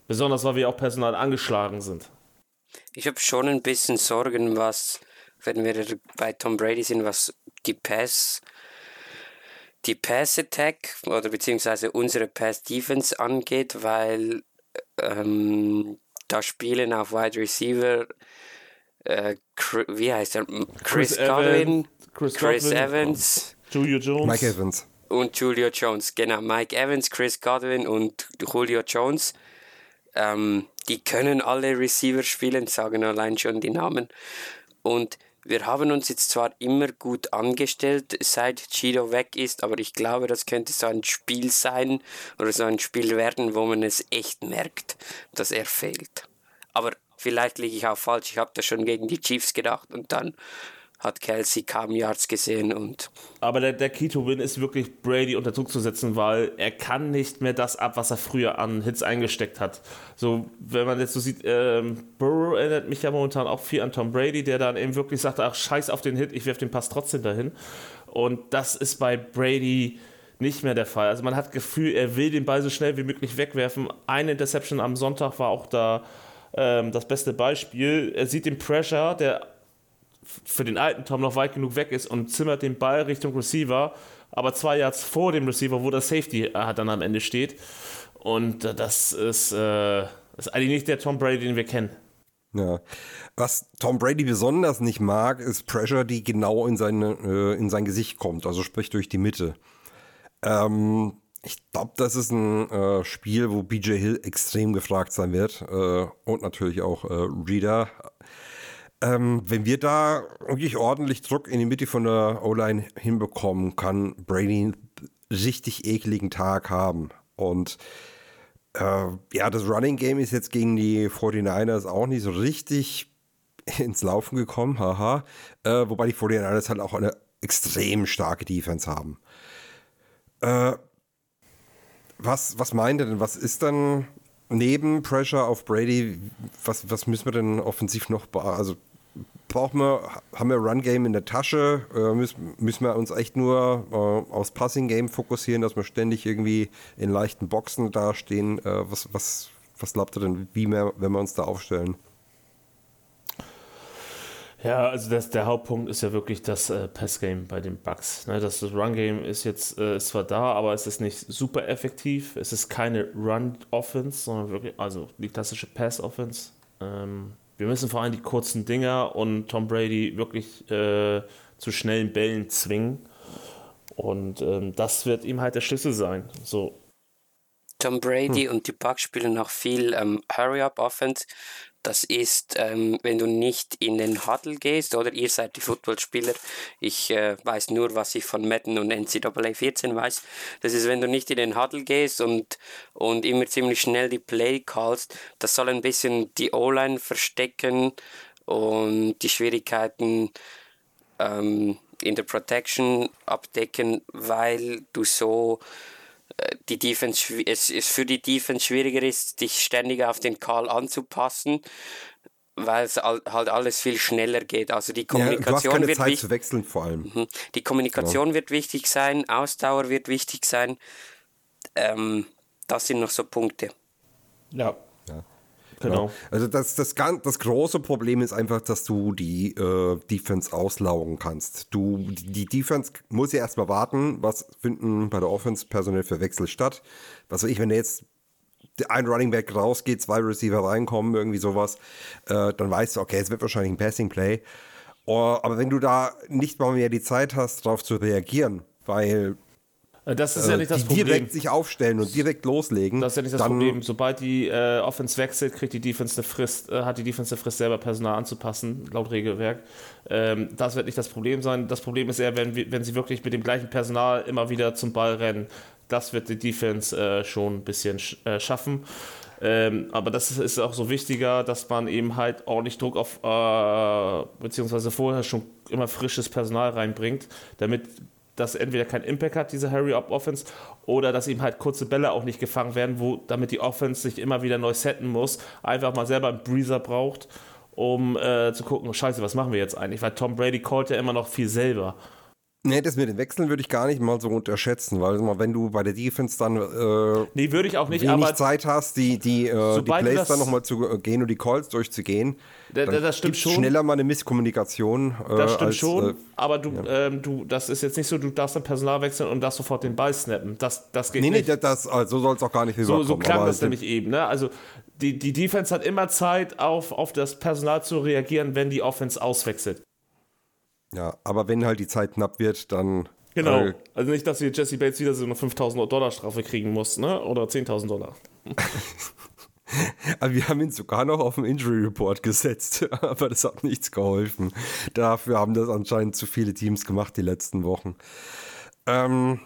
Besonders, weil wir auch personal angeschlagen sind. Ich habe schon ein bisschen Sorgen, was, wenn wir bei Tom Brady sind, was die Pass, die Pass Attack oder beziehungsweise unsere Pass Defense angeht, weil ähm, da spielen auf Wide Receiver äh, wie heißt er? Chris, Chris Godwin, Chris, Chris Evans, Julio Jones, Mike Evans und Julio Jones. Genau, Mike Evans, Chris Godwin und Julio Jones. Ähm, die können alle Receiver spielen, sagen allein schon die Namen. Und wir haben uns jetzt zwar immer gut angestellt, seit Chido weg ist, aber ich glaube, das könnte so ein Spiel sein oder so ein Spiel werden, wo man es echt merkt, dass er fehlt. Aber vielleicht liege ich auch falsch, ich habe das schon gegen die Chiefs gedacht und dann hat Kelsey kaum Yards gesehen und. Aber der, der Keto-Win ist wirklich Brady unter Druck zu setzen, weil er kann nicht mehr das ab, was er früher an Hits eingesteckt hat. So, wenn man jetzt so sieht, ähm, Burrow erinnert mich ja momentan auch viel an Tom Brady, der dann eben wirklich sagt, ach scheiß auf den Hit, ich werfe den Pass trotzdem dahin. Und das ist bei Brady nicht mehr der Fall. Also man hat Gefühl, er will den Ball so schnell wie möglich wegwerfen. Eine Interception am Sonntag war auch da ähm, das beste Beispiel. Er sieht den Pressure, der für den alten Tom noch weit genug weg ist und zimmert den Ball Richtung Receiver, aber zwei Yards vor dem Receiver, wo der Safety äh, dann am Ende steht. Und äh, das ist, äh, ist eigentlich nicht der Tom Brady, den wir kennen. Ja. Was Tom Brady besonders nicht mag, ist Pressure, die genau in, seine, äh, in sein Gesicht kommt, also sprich durch die Mitte. Ähm, ich glaube, das ist ein äh, Spiel, wo BJ Hill extrem gefragt sein wird äh, und natürlich auch äh, Reader. Ähm, wenn wir da wirklich ordentlich Druck in die Mitte von der O-Line hinbekommen, kann Brady einen richtig ekligen Tag haben. Und äh, ja, das Running Game ist jetzt gegen die 49ers auch nicht so richtig ins Laufen gekommen, haha. Äh, wobei die 49ers halt auch eine extrem starke Defense haben. Äh, was, was meint ihr denn? Was ist dann neben Pressure auf Brady, was, was müssen wir denn offensiv noch, also brauchen wir, haben wir Run-Game in der Tasche, äh, müssen, müssen wir uns echt nur äh, aufs Passing-Game fokussieren, dass wir ständig irgendwie in leichten Boxen dastehen. Äh, was, was, was glaubt ihr denn, wie mehr, wenn wir uns da aufstellen? Ja, also das, der Hauptpunkt ist ja wirklich das äh, Pass-Game bei den Bucks. Ne, das das Run-Game ist jetzt äh, ist zwar da, aber es ist nicht super effektiv. Es ist keine Run-Offense, sondern wirklich, also die klassische Pass-Offense. Ähm, Wir müssen vor allem die kurzen Dinger und Tom Brady wirklich äh, zu schnellen Bällen zwingen. Und ähm, das wird ihm halt der Schlüssel sein. So. Tom Brady und die Bucks spielen auch viel ähm, Hurry-Up-Offense. Das ist, ähm, wenn du nicht in den Huddle gehst, oder ihr seid die Footballspieler, ich äh, weiß nur, was ich von Madden und NCAA 14 weiß. Das ist, wenn du nicht in den Huddle gehst und, und immer ziemlich schnell die Play callst, das soll ein bisschen die O-Line verstecken und die Schwierigkeiten ähm, in der Protection abdecken, weil du so die Defense, es ist für die Defense schwieriger ist, dich ständig auf den Call anzupassen, weil es halt alles viel schneller geht. Also die Kommunikation ja, du hast keine wird Zeit wichtig. zu wechseln vor allem. Mhm. Die Kommunikation genau. wird wichtig sein, Ausdauer wird wichtig sein. Ähm, das sind noch so Punkte. Ja, Genau. Also das, das, das große Problem ist einfach, dass du die äh, Defense auslaugen kannst. Du, die Defense muss ja erstmal warten, was finden bei der Offense personell für Wechsel statt. Was weiß ich, wenn jetzt ein Running Back rausgeht, zwei Receiver reinkommen, irgendwie sowas, äh, dann weißt du, okay, es wird wahrscheinlich ein Passing Play. Oh, aber wenn du da nicht mal mehr die Zeit hast, darauf zu reagieren, weil das ist ja nicht das Problem. direkt sich aufstellen und direkt loslegen. Das ist ja nicht das Problem. Sobald die äh, Offense wechselt, kriegt die Defense eine Frist, äh, hat die Defense eine Frist, selber Personal anzupassen, laut Regelwerk. Ähm, das wird nicht das Problem sein. Das Problem ist eher, wenn, wenn sie wirklich mit dem gleichen Personal immer wieder zum Ball rennen. Das wird die Defense äh, schon ein bisschen sch äh, schaffen. Ähm, aber das ist, ist, auch so wichtiger, dass man eben halt ordentlich Druck auf, äh, beziehungsweise vorher schon immer frisches Personal reinbringt, damit dass entweder kein Impact hat, diese Hurry-Up-Offense, oder dass ihm halt kurze Bälle auch nicht gefangen werden, wo damit die Offense sich immer wieder neu setten muss, einfach mal selber einen Breezer braucht, um äh, zu gucken, scheiße, was machen wir jetzt eigentlich? Weil Tom Brady callt ja immer noch viel selber. Nee, das mit den Wechseln würde ich gar nicht mal so unterschätzen, weil wenn du bei der Defense dann äh, nee, würde ich auch nicht, wenig aber Zeit hast, die, die, äh, die Plays dann nochmal zu äh, gehen und die Calls durchzugehen, da, dann das stimmt schon. schneller mal eine Misskommunikation. Äh, das stimmt als, schon, äh, aber du, ja. ähm, du, das ist jetzt nicht so, du darfst dann Personal wechseln und darfst sofort den Ball snappen. Das, das geht nee, nicht. Nee, das, also so soll es auch gar nicht rüberkommen. So, so klang das nämlich eben. Ne? Also die, die Defense hat immer Zeit, auf, auf das Personal zu reagieren, wenn die Offense auswechselt. Ja, aber wenn halt die Zeit knapp wird, dann Genau. Also nicht, dass wir Jesse Bates wieder so eine 5000 Dollar Strafe kriegen muss, ne? Oder 10.000 Dollar. aber wir haben ihn sogar noch auf den Injury Report gesetzt, aber das hat nichts geholfen. Dafür haben das anscheinend zu viele Teams gemacht die letzten Wochen. Ähm,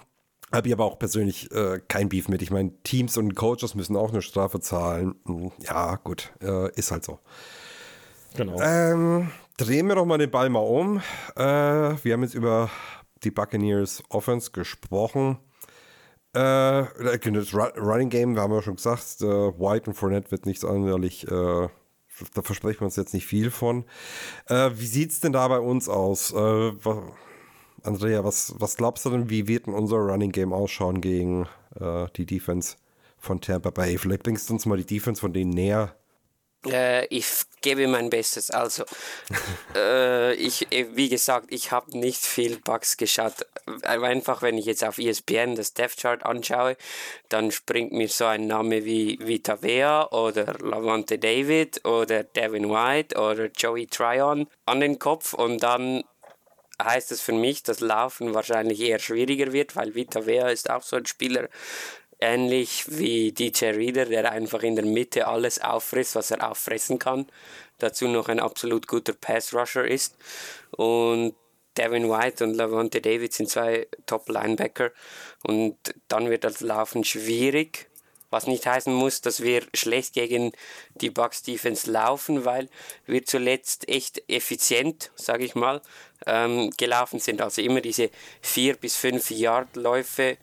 habe ich aber auch persönlich äh, kein Beef mit. Ich meine, Teams und Coaches müssen auch eine Strafe zahlen. Hm, ja, gut, äh, ist halt so. Genau. Ähm, drehen wir doch mal den Ball mal um. Äh, wir haben jetzt über die Buccaneers Offense gesprochen. Äh, das Running Game, wir haben ja schon gesagt, äh, White und Fournette wird nicht sonderlich, äh, da versprechen wir uns jetzt nicht viel von. Äh, wie sieht es denn da bei uns aus? Äh, Andrea, was, was glaubst du denn, wie wird denn unser Running Game ausschauen gegen äh, die Defense von Tampa Bay? Vielleicht bringst du uns mal die Defense von denen näher äh, ich gebe mein Bestes. Also, äh, ich, äh, wie gesagt, ich habe nicht viel Bugs geschaut. Einfach, wenn ich jetzt auf ESPN das Death Chart anschaue, dann springt mir so ein Name wie Vita Vea oder Lavante David oder Devin White oder Joey Tryon an den Kopf und dann heißt es für mich, dass Laufen wahrscheinlich eher schwieriger wird, weil Vita Vea ist auch so ein Spieler, ähnlich wie DJ Reader, der einfach in der Mitte alles auffrisst, was er auffressen kann. Dazu noch ein absolut guter Pass-Rusher ist. Und Devin White und Lavonte David sind zwei Top-Linebacker. Und dann wird das Laufen schwierig. Was nicht heißen muss, dass wir schlecht gegen die Bucks Defense laufen, weil wir zuletzt echt effizient, sage ich mal, ähm, gelaufen sind. Also immer diese vier bis fünf Yard Läufe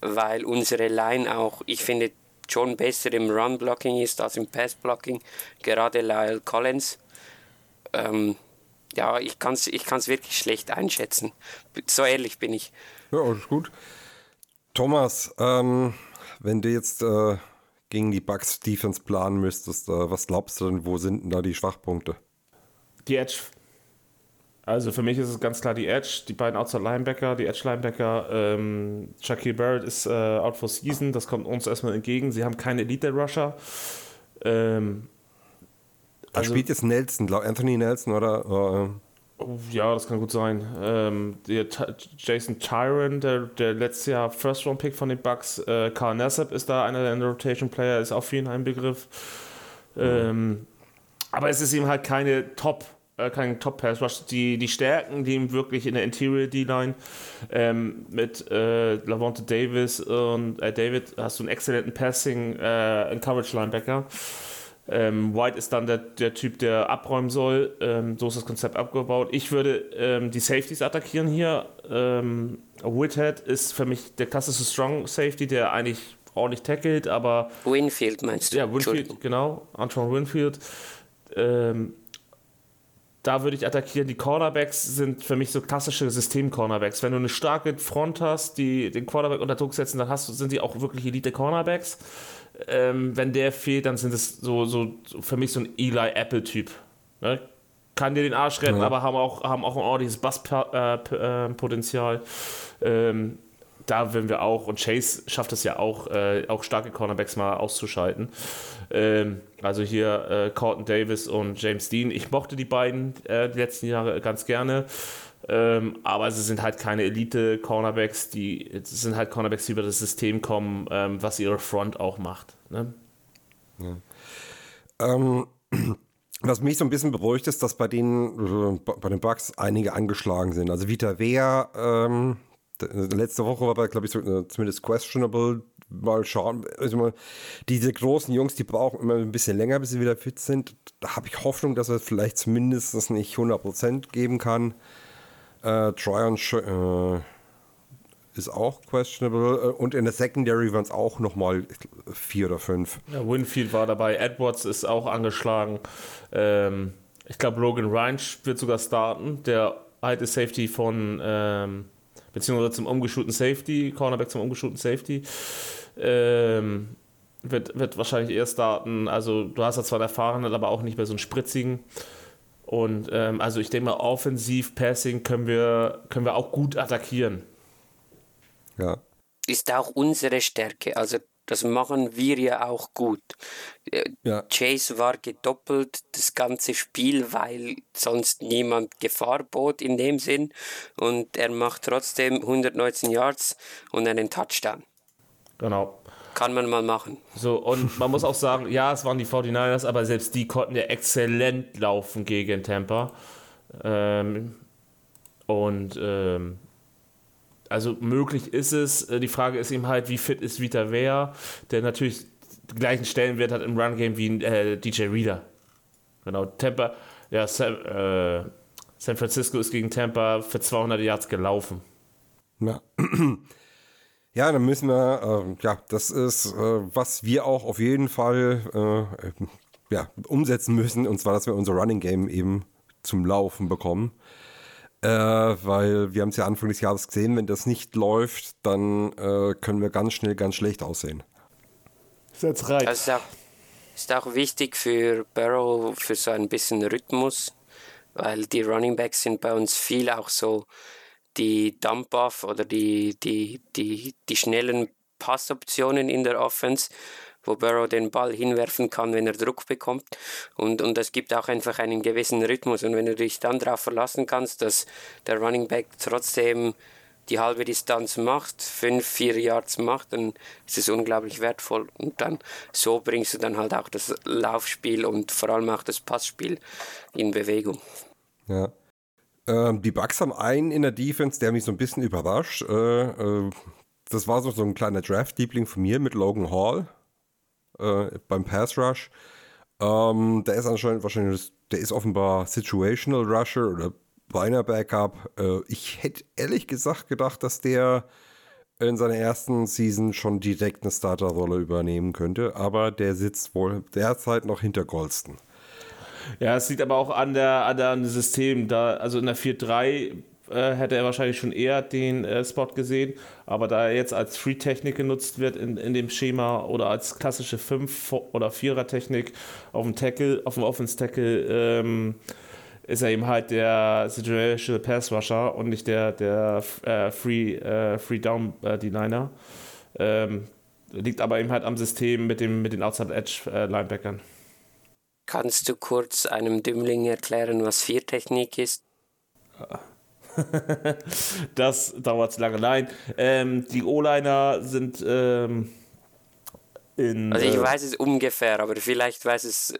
weil unsere Line auch, ich finde, schon besser im Run-Blocking ist als im Pass-Blocking, gerade Lyle Collins. Ähm, ja, ich kann es ich kann's wirklich schlecht einschätzen. So ehrlich bin ich. Ja, alles gut. Thomas, ähm, wenn du jetzt äh, gegen die Bucks Defense planen müsstest, äh, was glaubst du denn, wo sind denn da die Schwachpunkte? Die Edge also für mich ist es ganz klar die Edge, die beiden Outside Linebacker, die Edge Linebacker. Ähm, Shaquille Barrett ist äh, out for season, das kommt uns erstmal entgegen. Sie haben keine Elite Rusher. Ähm, Da Also- spielt jetzt Nelson, Anthony Nelson oder? Äh, Ja, das kann gut sein. Ähm, der Jason Tyron, der, der letztes Jahr First-Round-Pick von den Bucks, äh, Carl Nassib ist da einer der Rotation-Player, ist auch für ihn ein Begriff. Ähm, aber es ist eben halt keine Top, äh, kein Top-Pass-Rush. Die, die Stärken, die ihm wirklich in der Interior D-Line ähm, mit äh, Lavonte Davis und äh, David hast du einen exzellenten Passing, äh, einen Coverage-Linebacker. Ähm, White ist dann der, der Typ, der abräumen soll. Ähm, so ist das Konzept abgebaut. Ich würde ähm, die Safeties attackieren hier. Ähm, Whithead ist für mich der klassische Strong Safety, der eigentlich ordentlich tackelt, aber Winfield meinst du? ja, Winfield, genau, Antoine Winfield. Ähm, da würde ich attackieren. Die Cornerbacks sind für mich so klassische System-Cornerbacks. Wenn du eine starke Front hast, die den Quarterback unter Druck setzen, dann hast du, sind die auch wirklich Elite-Cornerbacks. Ähm, wenn der fehlt, dann sind es so, so, für mich so ein Eli-Apple-Typ. Ne? Kann dir den Arsch retten, aber haben auch, haben auch ein ordentliches Basspotenzial. Ähm, da werden wir auch, und Chase schafft es ja auch, äh, auch starke Cornerbacks mal auszuschalten. Ähm, also hier äh, Corton Davis und James Dean. Ich mochte die beiden äh, die letzten Jahre ganz gerne. Ähm, aber sie sind halt keine Elite-Cornerbacks, die sind halt Cornerbacks, die über das System kommen, ähm, was ihre Front auch macht. Ne? Ähm, was mich so ein bisschen beruhigt, ist, dass bei den, äh, bei den Bugs einige angeschlagen sind. Also Vita Wehr, ähm, letzte Woche war er, glaube ich, so, zumindest questionable. Mal schauen. Also mal, diese großen Jungs, die brauchen immer ein bisschen länger, bis sie wieder fit sind. Da habe ich Hoffnung, dass er vielleicht zumindest nicht 100% geben kann. Äh, Tryon äh, ist auch questionable. Äh, Und in der Secondary waren es auch nochmal vier oder fünf. Ja, Winfield war dabei, Edwards ist auch angeschlagen. Ähm, ich glaube, Logan Reinsch wird sogar starten, der alte Safety von, ähm, beziehungsweise zum umgeschulten Safety, Cornerback zum umgeschulten Safety. Ähm, wird, wird wahrscheinlich eher starten. Also, du hast ja zwar einen erfahrenen, aber auch nicht mehr so einen spritzigen. Und ähm, also ich denke mal, offensiv, Passing können wir, können wir auch gut attackieren. Ja. Ist auch unsere Stärke. Also das machen wir ja auch gut. Äh, Ja. Chase war gedoppelt das ganze Spiel, weil sonst niemand Gefahr bot in dem Sinn. Und er macht trotzdem 119 Yards und einen Touchdown. Genau. Kann man mal machen. So, und man muss auch sagen, ja, es waren die 49ers, aber selbst die konnten ja exzellent laufen gegen Tampa. Ähm, und ähm, also möglich ist es. Äh, Die Frage ist eben halt, wie fit ist Vita Vea, der natürlich den gleichen Stellenwert hat im Run-Game wie äh, DJ Reader. Genau, Tampa, ja, San, äh, San Francisco ist gegen Tampa für 200 Yards gelaufen. Ja. Ja, dann müssen wir, ähm, ja, das ist, äh, was wir auch auf jeden Fall äh, äh, ja, umsetzen müssen, und zwar, dass wir unser Running Game eben zum Laufen bekommen. Äh, weil wir haben es ja Anfang des Jahres gesehen, wenn das nicht läuft, dann äh, können wir ganz schnell ganz schlecht aussehen. Setz rein. Das ist auch, ist auch wichtig für Barrow für so ein bisschen Rhythmus, weil die Running Backs sind bei uns viel auch so die Dump-Off oder die, die, die, die schnellen Passoptionen in der Offense, wo Barrow den Ball hinwerfen kann, wenn er Druck bekommt. Und, und das gibt auch einfach einen gewissen Rhythmus. Und wenn du dich dann darauf verlassen kannst, dass der Running Back trotzdem die halbe Distanz macht, fünf, vier Yards macht, dann ist es unglaublich wertvoll. Und dann so bringst du dann halt auch das Laufspiel und vor allem auch das Passspiel in Bewegung. Ja. Ähm, die Bucks haben einen in der Defense, der mich so ein bisschen überrascht. Äh, äh, das war so, so ein kleiner Draft-Liebling von mir mit Logan Hall äh, beim Pass Rush. Ähm, der ist anscheinend wahrscheinlich, der ist offenbar Situational Rusher oder Beiner Backup. Äh, ich hätte ehrlich gesagt gedacht, dass der in seiner ersten Season schon direkt eine Starterrolle übernehmen könnte, aber der sitzt wohl derzeit noch hinter Golston. Ja, es liegt aber auch an der, an der System. Da, also in der 4-3 äh, hätte er wahrscheinlich schon eher den äh, Spot gesehen, aber da er jetzt als Free-Technik genutzt wird in, in dem Schema oder als klassische 5- oder 4er-Technik auf dem Tackle, auf dem Offense-Tackle, ähm, ist er eben halt der Situational Pass Rusher und nicht der, der äh, Free, äh, Free Down äh, Denier. Ähm, liegt aber eben halt am System mit, dem, mit den Outside Edge äh, Linebackern. Kannst du kurz einem Dümmling erklären, was Viertechnik ist? Das dauert zu lange. Nein, ähm, die O-Liner sind ähm, in. Also ich äh, weiß es ungefähr, aber vielleicht weiß es.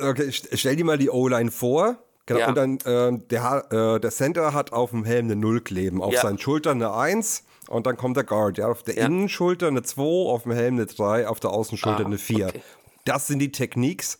Okay, st- stell dir mal die O-Line vor. Genau, Ja. Und dann ähm, der, äh, der Center hat auf dem Helm eine 0 kleben, auf Ja. seinen Schultern eine 1 und dann kommt der Guard. Ja, auf der Ja. Innenschulter eine 2, auf dem Helm eine 3, auf der Außenschulter Ah, eine 4. okay. Das sind die Techniques.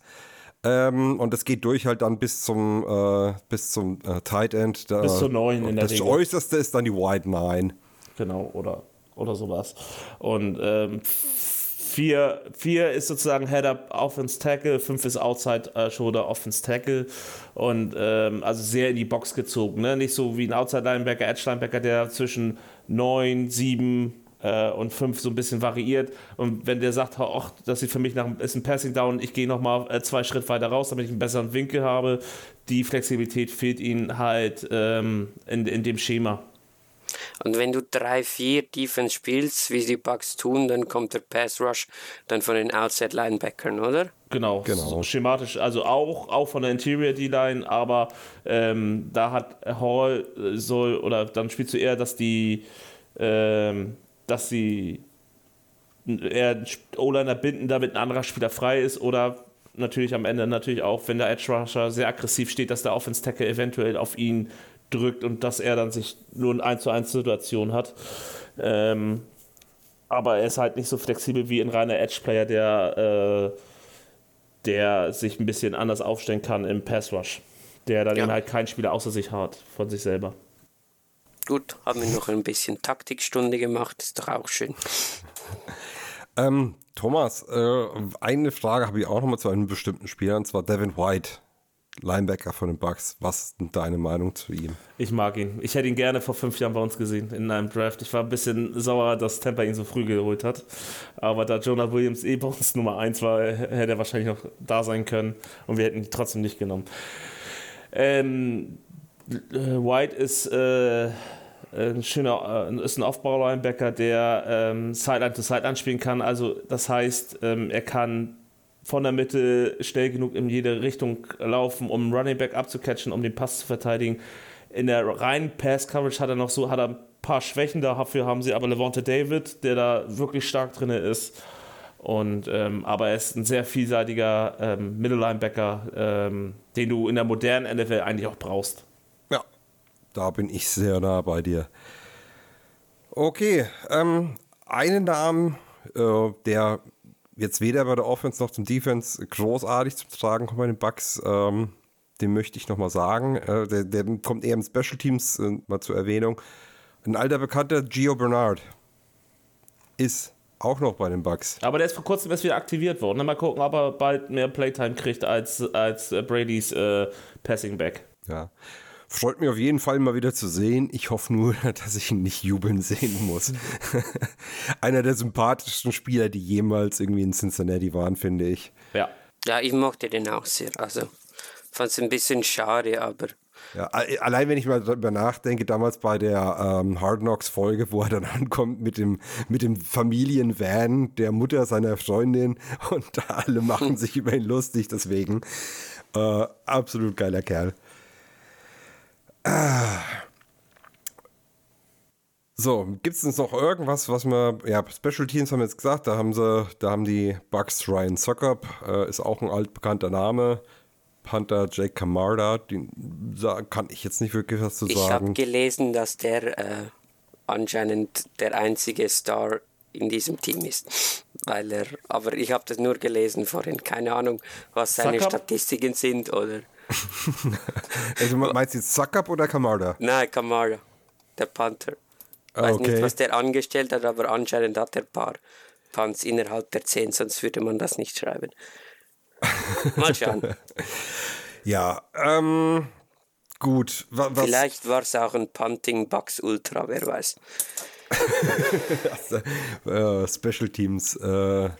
Ähm, und das geht durch halt dann bis zum, äh, bis zum äh, Tight End. Da, Bis zur neun in der Das Regel. äußerste ist dann die Wide 9. Genau, oder, oder sowas. Und ähm, vier, vier ist sozusagen Head-Up Offense Tackle, fünf ist Outside äh, Shoulder Offense Tackle und ähm, also sehr in die Box gezogen. Ne? Nicht so wie ein Outside Linebacker, Edge Linebacker, der zwischen neun, sieben äh, und fünf so ein bisschen variiert. Und wenn der sagt, ach, das sieht für mich nach ist ein Passing Down, ich gehe nochmal äh, zwei Schritt weiter raus, damit ich einen besseren Winkel habe, die Flexibilität fehlt ihnen halt ähm, in, in dem Schema. Und wenn du 3-4 Defense spielst, wie die Bucks tun, dann kommt der Pass Rush dann von den Outside Linebackern, oder? Genau, Genau. So schematisch, also auch, auch von der Interior D-Line, aber ähm, da hat Hall äh, soll, oder dann spielst du eher, dass die, ähm, dass sie eher O-Liner binden, damit ein anderer Spieler frei ist oder natürlich am Ende natürlich auch, wenn der Edge Rusher sehr aggressiv steht, dass der Offense Tackle eventuell auf ihn drückt und dass er dann sich nur eine 1 zu 1 Situation hat. Ähm, aber er ist halt nicht so flexibel wie ein reiner Edge-Player, der, äh, der sich ein bisschen anders aufstellen kann im Pass Rush. Der dann Ja. eben halt keinen Spieler außer sich hat, von sich selber. Gut, haben wir noch ein bisschen Taktikstunde gemacht, ist doch auch schön. Ähm, Thomas, äh, eine Frage habe ich auch nochmal zu einem bestimmten Spieler, und zwar Devin White, Linebacker von den Bucks. Was ist denn deine Meinung zu ihm? Ich mag ihn. Ich hätte ihn gerne vor fünf Jahren bei uns gesehen in einem Draft. Ich war ein bisschen sauer, dass Tampa ihn so früh geholt hat. Aber da Jonah Williams eh bei uns Nummer 1 war, hätte er wahrscheinlich noch da sein können. Und wir hätten ihn trotzdem nicht genommen. Ähm, äh, White ist äh, ein schöner, äh, ist ein Aufbau-Linebacker, der ähm, Sideline to Sideline spielen kann. Also das heißt, ähm, er kann von der Mitte schnell genug in jede Richtung laufen, um Running Back abzucatchen, um den Pass zu verteidigen. In der reinen Pass-Coverage hat er noch so, hat er ein paar Schwächen, dafür haben sie aber Levante David, der da wirklich stark drin ist. Und, ähm, aber er ist ein sehr vielseitiger ähm, Middle-Linebacker, ähm, den du in der modernen NFL eigentlich auch brauchst. Da bin ich sehr nah bei dir. Okay, ähm, einen Namen, äh, der jetzt weder bei der Offense noch zum Defense großartig zum Tragen kommt bei den Bucks, ähm, den möchte ich nochmal sagen. Äh, der, der kommt eher im Special Teams äh, mal zur Erwähnung. Ein alter Bekannter, Gio Bernard, ist auch noch bei den Bucks. Aber der ist vor kurzem erst wieder aktiviert worden. Mal gucken, ob er bald mehr Playtime kriegt als, als äh, Bradys äh, Passing Back. Ja. Freut mich auf jeden Fall mal wieder zu sehen. Ich hoffe nur, dass ich ihn nicht jubeln sehen muss. Einer der sympathischsten Spieler, die jemals irgendwie in Cincinnati waren, finde ich. Ja. Ja, ich mochte den auch sehr. Also, fand es ein bisschen schade, aber Ja, allein wenn ich mal darüber nachdenke, damals bei der ähm, Hard Knocks Folge, wo er dann ankommt mit dem, mit dem Familienvan der Mutter seiner Freundin und alle machen sich über ihn lustig, deswegen äh, absolut geiler Kerl. So, gibt es noch irgendwas, was wir, ja, Special Teams haben wir jetzt gesagt, da haben sie, da haben die Bucks Ryan Zuckup, äh, ist auch ein altbekannter Name. Panther Jake Camarda, den sa- kann ich jetzt nicht wirklich was zu ich habe sagen. gelesen, dass der äh, anscheinend der einzige Star in diesem Team ist. Weil er, aber ich habe das nur gelesen vorhin. Keine Ahnung, was seine Zuckup? Statistiken sind oder. Also me- meinst du jetzt Zuckup oder Camarda? Nein, Kamara, der Panther. Ah, Weiß okay. nicht, was der angestellt hat, aber anscheinend hat er ein paar Punts innerhalb der 10, sonst würde man das nicht schreiben. Mal schauen. Ja, ähm, gut. Wa- Vielleicht war es auch ein Punting Bucks Ultra, wer weiß. äh, Special Teams äh,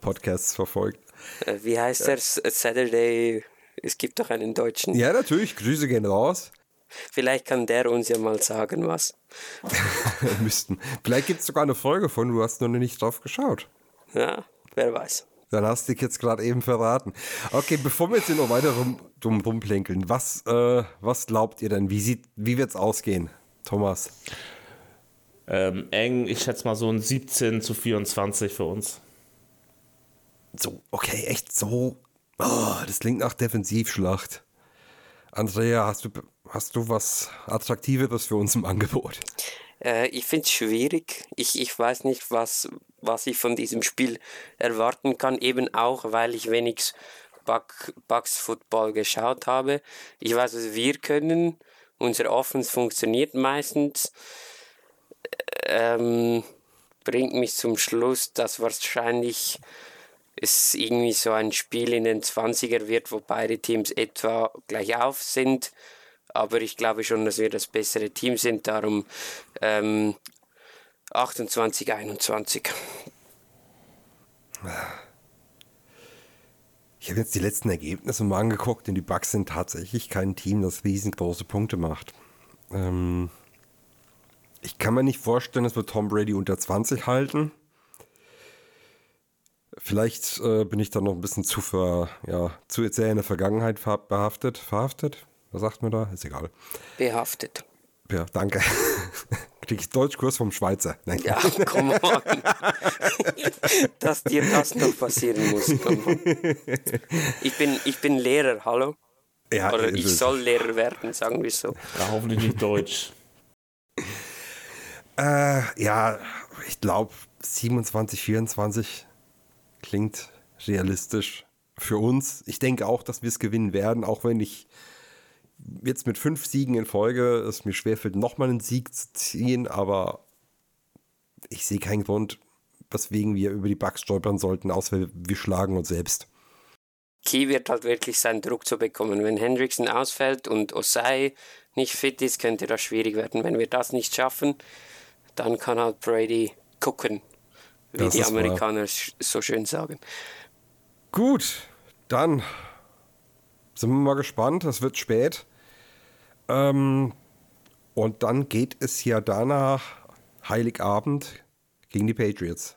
Podcasts verfolgt. Äh, Wie heißt der? S- Saturday. Es gibt doch einen deutschen. Ja, natürlich. Grüße gehen raus. Vielleicht kann der uns ja mal sagen, was. Müssten. Vielleicht gibt es sogar eine Folge von, du hast noch nicht drauf geschaut. Ja, wer weiß. Dann hast du dich jetzt gerade eben verraten. Okay, bevor wir jetzt hier noch weiter rum, rum, rumplänkeln, was, äh, was glaubt ihr denn? Wie, sieht, wie wird es ausgehen, Thomas? Ähm, eng, ich schätze mal so ein 17 zu 24 für uns. So, okay, echt so. Oh, das klingt nach Defensivschlacht. Andrea, hast du, hast du was Attraktiveres für uns im Angebot? Äh, ich finde es schwierig. Ich, ich weiß nicht, was, was ich von diesem Spiel erwarten kann, eben auch, weil ich wenig Bucks Football geschaut habe. Ich weiß, was wir können. Unser Offense funktioniert meistens. Ähm, bringt mich zum Schluss, dass wahrscheinlich es irgendwie so ein Spiel in den 20er wird, wo beide Teams etwa gleich auf sind. Aber ich glaube schon, dass wir das bessere Team sind. Darum ähm, 28, 21. Ich habe jetzt die letzten Ergebnisse mal angeguckt und die Bucks sind tatsächlich kein Team, das riesengroße Punkte macht. Ähm, ich kann mir nicht vorstellen, dass wir Tom Brady unter 20 halten. Vielleicht äh, bin ich da noch ein bisschen zu, ver, ja, zu sehr in der Vergangenheit ver behaftet. Verhaftet? Was sagt man da? Ist egal. Behaftet. Ja, danke. Krieg ich Deutschkurs vom Schweizer. Nein. Ja, come on. Dass dir das noch passieren muss. Come on. Ich bin, ich bin Lehrer, hallo? Ja, Oder ich soll Lehrer werden, sagen wir so. Ja, hoffentlich nicht Deutsch. Äh, ja, ich glaube 27, 24 klingt realistisch für uns. Ich denke auch, dass wir es gewinnen werden, auch wenn ich jetzt mit fünf Siegen in Folge es mir schwerfällt, nochmal einen Sieg zu ziehen, aber ich sehe keinen Grund, weswegen wir über die Bugs stolpern sollten, außer wir schlagen uns selbst. Key wird halt wirklich seinen Druck zu bekommen. Wenn Hendrickson ausfällt und Osai nicht fit ist, könnte das schwierig werden. Wenn wir das nicht schaffen, dann kann halt Brady gucken, wie Das die wahr. Amerikaner sch- so schön sagen. Gut, dann sind wir mal gespannt. Es wird spät. Ähm, und dann geht es ja danach Heiligabend gegen die Patriots.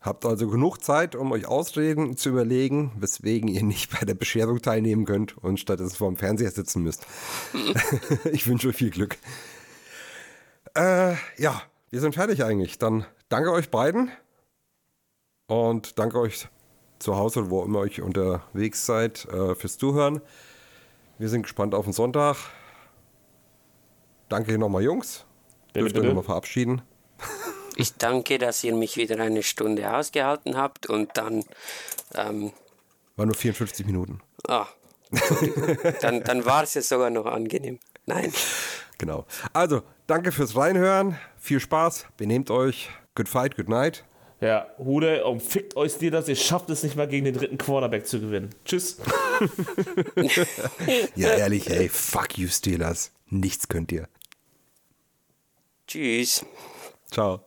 Habt also genug Zeit, um euch Ausreden zu überlegen, weswegen ihr nicht bei der Bescherung teilnehmen könnt und stattdessen vor dem Fernseher sitzen müsst. ich wünsche euch viel Glück. Äh, ja, wir sind fertig eigentlich. Dann danke euch beiden und danke euch zu Hause, wo immer euch unterwegs seid, äh, fürs Zuhören. Wir sind gespannt auf den Sonntag. Danke nochmal, Jungs. Bitte, Dürft ihr nochmal verabschieden. Ich danke, dass ihr mich wieder eine Stunde ausgehalten habt und dann, ähm, War nur 54 Minuten. ah, dann, dann war es ja sogar noch angenehm. Nein, Genau. Also, danke fürs Reinhören. Viel Spaß. Benehmt euch. Good fight, good night. Ja, Hude, und fickt euch dir das, ihr schafft es nicht mal gegen den dritten Quarterback zu gewinnen. Tschüss. Ja, ehrlich, ey, fuck you, Steelers. Nichts könnt ihr. tschüss. Ciao.